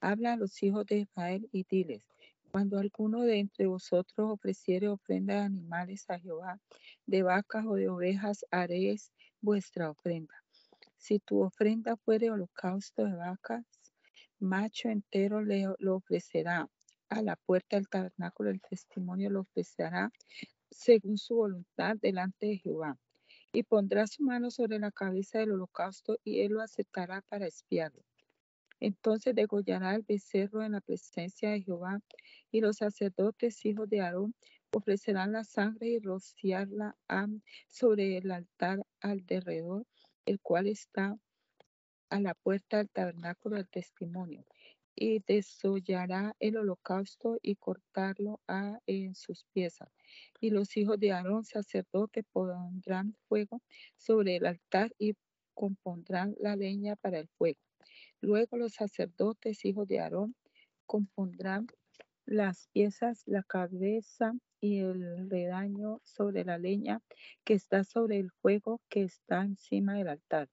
Habla a los hijos de Israel y diles, cuando alguno de entre vosotros ofreciere ofrenda de animales a Jehová, de vacas o de ovejas, haréis vuestra ofrenda. Si tu ofrenda fuere holocausto de vacas, macho entero le, lo ofrecerá. A la puerta del tabernáculo del testimonio lo ofrecerá según su voluntad delante de Jehová. Y pondrá su mano sobre la cabeza del holocausto y él lo aceptará para espiarlo. Entonces degollará el becerro en la presencia de Jehová, y los sacerdotes, hijos de Aarón, ofrecerán la sangre y rociarla sobre el altar al derredor, el cual está a la puerta del tabernáculo del testimonio, y desollará el holocausto y cortarlo en sus piezas. Y los hijos de Aarón, sacerdote, pondrán fuego sobre el altar y compondrán la leña para el fuego Luego los sacerdotes, hijos de Aarón, compondrán las piezas, la cabeza y el redaño sobre la leña que está sobre el fuego que está encima del altar.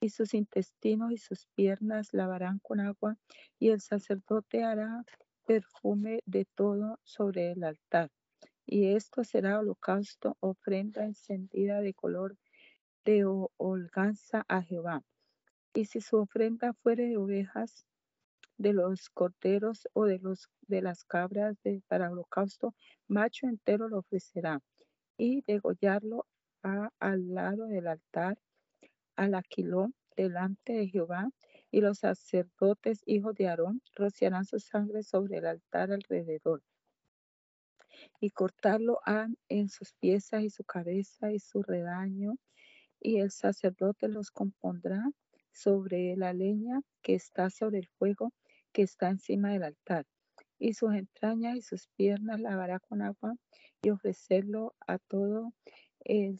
Y sus intestinos y sus piernas lavarán con agua, y el sacerdote hará perfume de todo sobre el altar. Y esto será holocausto, ofrenda encendida de color de holganza a Jehová. Y si su ofrenda fuere de ovejas, de los corderos o de, los, de las cabras de, para holocausto, macho entero lo ofrecerá. Y degollarlo al lado del altar, al aquilón, delante de Jehová. Y los sacerdotes, hijos de Aarón, rociarán su sangre sobre el altar alrededor. Y cortarlo han en sus piezas y su cabeza y su redaño. Y el sacerdote los compondrá sobre la leña que está sobre el fuego que está encima del altar. Y sus entrañas y sus piernas lavará con agua y ofrecerlo a todo el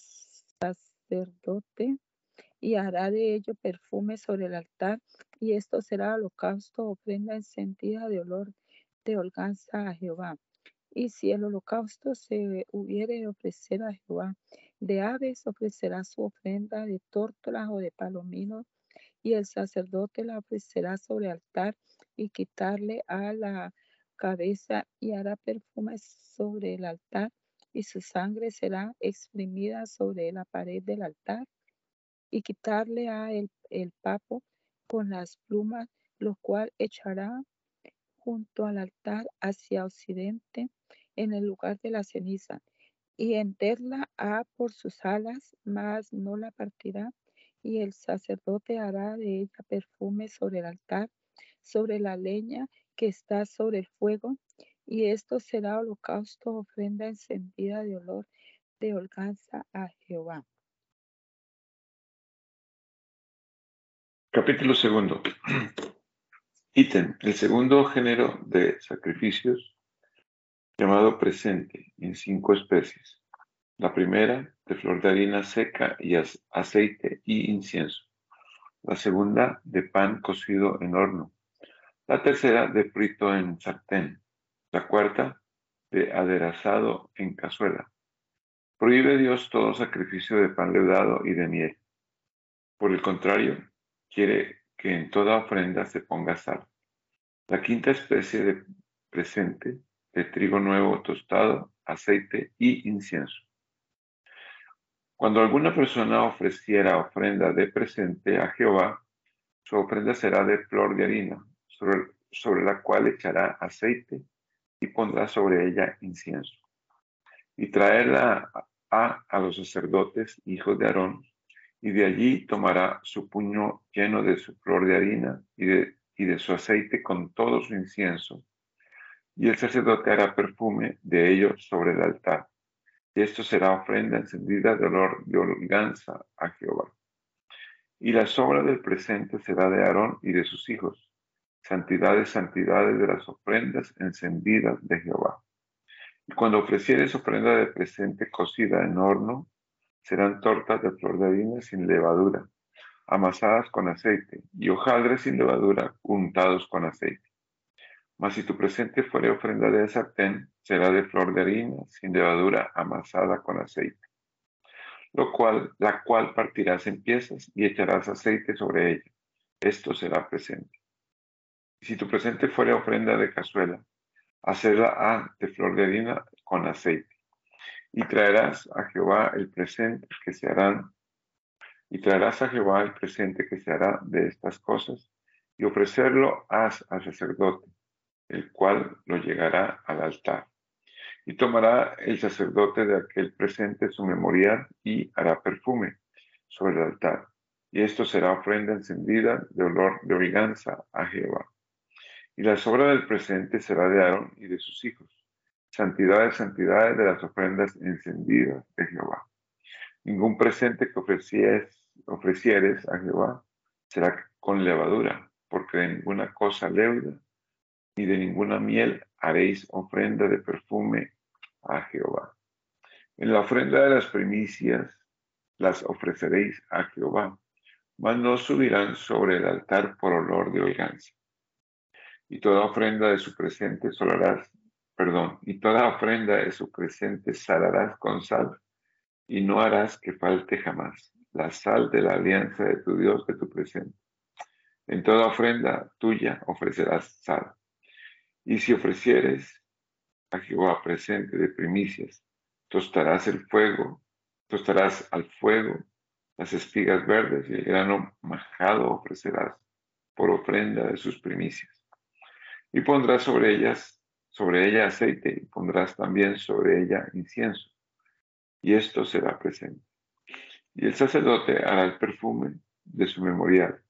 sacerdote y hará de ello perfume sobre el altar y esto será holocausto ofrenda encendida de olor de holganza a Jehová. Y si el holocausto se hubiere de ofrecer a Jehová de aves ofrecerá su ofrenda de tórtolas o de palominos, y el sacerdote la ofrecerá sobre el altar y quitarle a la cabeza y hará perfumes sobre el altar, y su sangre será exprimida sobre la pared del altar, y quitarle a el, el papo con las plumas, lo cual echará junto al altar hacia occidente en el lugar de la ceniza, y henderla a por sus alas, mas no la partirá, y el sacerdote hará de ella perfume sobre el altar, sobre la leña que está sobre el fuego, y esto será holocausto, ofrenda encendida de olor de holganza a Jehová. Capítulo segundo. Ítem, el segundo género de sacrificios llamado presente en cinco especies. La primera, de flor de harina seca y aceite y incienso. La segunda, de pan cocido en horno. La tercera, de frito en sartén. La cuarta, de aderezado en cazuela. Prohíbe Dios todo sacrificio de pan leudado y de miel. Por el contrario, quiere que en toda ofrenda se ponga sal. La quinta especie de presente de trigo nuevo tostado, aceite y incienso. Cuando alguna persona ofreciera ofrenda de presente a Jehová, su ofrenda será de flor de harina, sobre, la cual echará aceite y pondrá sobre ella incienso. Y traerla a, a los sacerdotes, hijos de Aarón, y de allí tomará su puño lleno de su flor de harina y de, y de su aceite con todo su incienso, y el sacerdote hará perfume de ellos sobre el altar. Y esto será ofrenda encendida de olor de holganza a Jehová. Y la sobra del presente será de Aarón y de sus hijos, santidades, santidades de las ofrendas encendidas de Jehová. Y cuando ofrecieres ofrenda de presente cocida en horno, serán tortas de flor de harina sin levadura, amasadas con aceite, y hojaldres sin levadura untados con aceite. Mas si tu presente fuere ofrenda de sartén, será de flor de harina, sin levadura, amasada con aceite. Lo cual, la cual partirás en piezas y echarás aceite sobre ella. Esto será presente. Y si tu presente fuere ofrenda de cazuela, hacerla a de flor de harina con aceite. Y traerás a Jehová el presente que se harán, y traerás a Jehová el presente que se hará de estas cosas, y ofrecerlo haz al sacerdote el cual lo llegará al altar. Y tomará el sacerdote de aquel presente su memorial y hará perfume sobre el altar. Y esto será ofrenda encendida de olor de origanza a Jehová. Y la sobra del presente será de Aarón y de sus hijos. Santidades, santidades de las ofrendas encendidas de Jehová. Ningún presente que ofrecieres, a Jehová será con levadura, porque de ninguna cosa leuda ni de ninguna miel haréis ofrenda de perfume a Jehová. En la ofrenda de las primicias las ofreceréis a Jehová, mas no subirán sobre el altar por olor de holganza. Y toda ofrenda de su presente solarás, perdón, y toda ofrenda de su presente salarás con sal, y no harás que falte jamás la sal de la alianza de tu Dios de tu presente. En toda ofrenda tuya ofrecerás sal y si ofrecieres a Jehová presente de primicias, tostarás el fuego, tostarás al fuego las espigas verdes y el grano majado ofrecerás por ofrenda de sus primicias. Y pondrás sobre ellas, sobre ella aceite y pondrás también sobre ella incienso. Y esto será presente. Y el sacerdote hará el perfume de su memorial,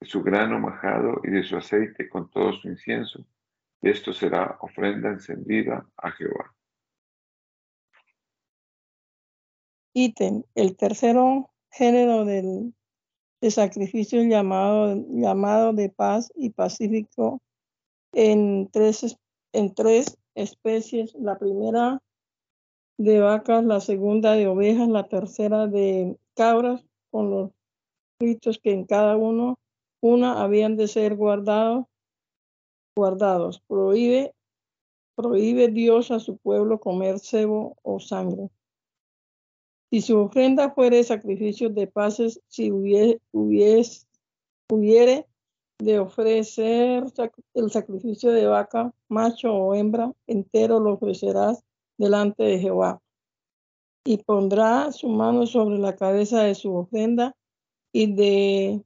de su grano majado y de su aceite con todo su incienso esto será ofrenda encendida a Jehová. Ítem, el tercero género del, de sacrificio llamado, llamado de paz y pacífico en tres, en tres especies. La primera de vacas, la segunda de ovejas, la tercera de cabras, con los ritos que en cada uno, una habían de ser guardados guardados. Prohíbe, prohíbe Dios a su pueblo comer cebo o sangre. Si su ofrenda fuere sacrificio de paces, si hubiere, hubiere de ofrecer el sacrificio de vaca, macho o hembra, entero lo ofrecerás delante de Jehová. Y pondrá su mano sobre la cabeza de su ofrenda y de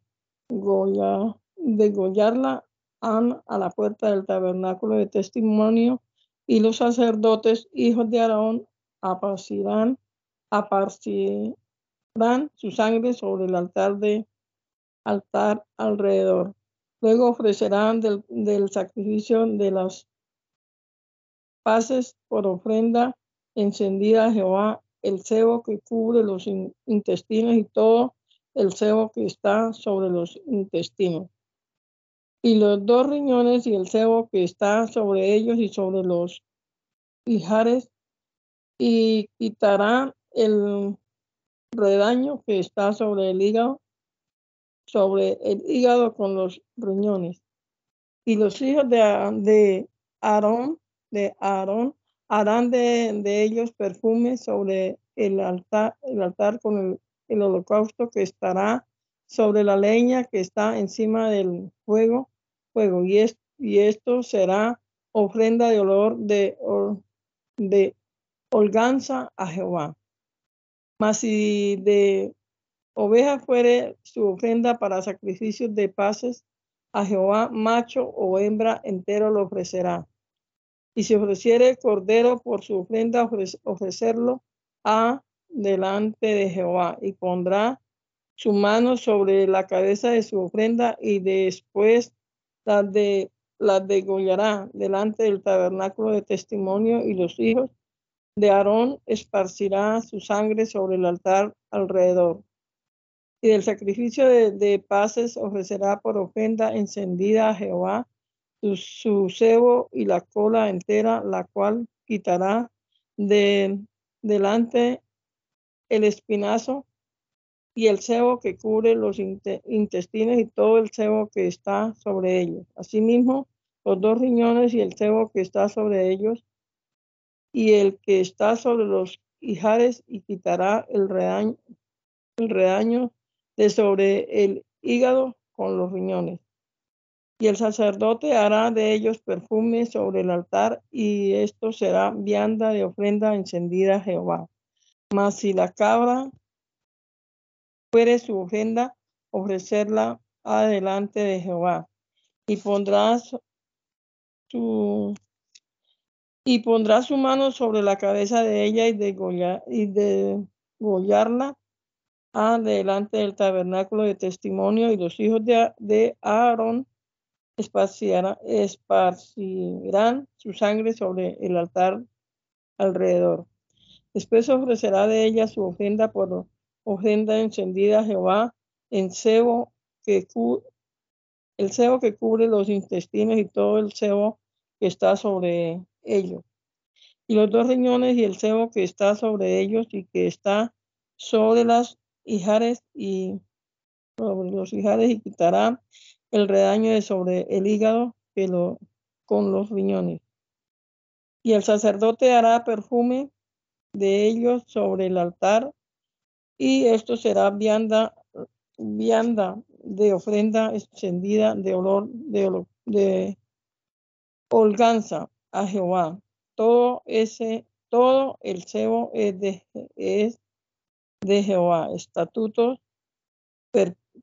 degollarla a la puerta del tabernáculo de testimonio y los sacerdotes, hijos de Aarón, aparcirán, aparcirán su sangre sobre el altar de altar alrededor. Luego ofrecerán del, sacrificio de las paces por ofrenda encendida a Jehová el cebo que cubre los intestinos y todo el cebo que está sobre los intestinos. Y los dos riñones y el cebo que está sobre ellos y sobre los hijares. Y quitarán el redaño que está sobre el hígado sobre el hígado con los riñones. Y los hijos de, de Aarón, de Aarón, harán de, ellos perfume sobre el altar, el altar con el, holocausto que estará sobre la leña que está encima del fuego, fuego. Y, y esto será ofrenda de olor de, de holganza a Jehová. Mas si de oveja fuere su ofrenda para sacrificios de paces, a Jehová macho o hembra entero lo ofrecerá. Y si ofreciere cordero por su ofrenda, ofrecerlo a delante de Jehová y pondrá su mano sobre la cabeza de su ofrenda y después la, de, la degollará delante del tabernáculo de testimonio y los hijos de Aarón esparcirá su sangre sobre el altar alrededor y del sacrificio de, paces ofrecerá por ofrenda encendida a Jehová su, cebo y la cola entera, la cual quitará de delante el espinazo y el cebo que cubre los intestinos y todo el cebo que está sobre ellos. Asimismo, los dos riñones y el cebo que está sobre ellos y el que está sobre los hijares y quitará el redaño, el redaño de sobre el hígado con los riñones. Y el sacerdote hará de ellos perfume sobre el altar, y esto será vianda de ofrenda encendida a Jehová. Mas si la cabra fuere su ofrenda, ofrecerla adelante de Jehová. Y pondrá su y pondrá su mano sobre la cabeza de ella y y degollarla delante del tabernáculo de testimonio y los hijos de, Aarón esparcirán, su sangre sobre el altar alrededor. Después ofrecerá de ella su ofrenda por ofrenda encendida a Jehová en el cebo que cubre los intestinos y todo el cebo que está sobre ellos. Y los dos riñones y el cebo que está sobre ellos y que está sobre las hijares y sobre los hijares y quitará el redaño de sobre el hígado que con los riñones. Y el sacerdote hará perfume de ellos sobre el altar y esto será vianda, vianda de ofrenda encendida de olor de, de holganza a Jehová. Todo ese, todo el cebo de, es de Jehová, estatutos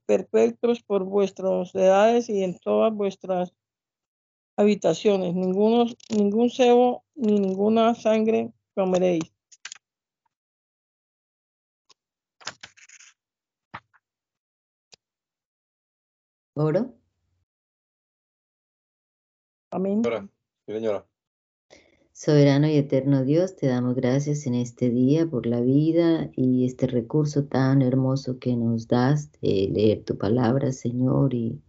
perpetuos por vuestras edades y en todas vuestras habitaciones. Ninguno, ningún cebo ni ninguna sangre comeréis. ¿Oro? Amén. señora. Soberano y eterno Dios, te damos gracias en este día por la vida y este recurso tan hermoso que nos das de leer tu palabra, Señor, y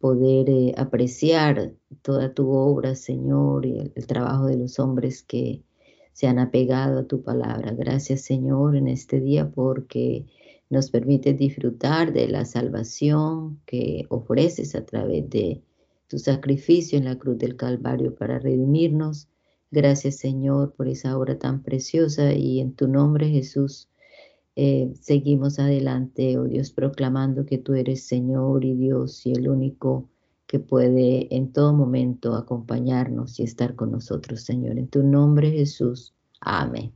poder eh, apreciar toda tu obra, Señor, y el, trabajo de los hombres que se han apegado a tu palabra. Gracias, Señor, en este día porque nos permite disfrutar de la salvación que ofreces a través de tu sacrificio en la cruz del Calvario para redimirnos Gracias Señor por esa obra tan preciosa y en tu nombre Jesús eh, seguimos adelante, oh Dios, proclamando que tú eres Señor y Dios y el único que puede en todo momento acompañarnos y estar con nosotros, Señor. En tu nombre, Jesús. Amén.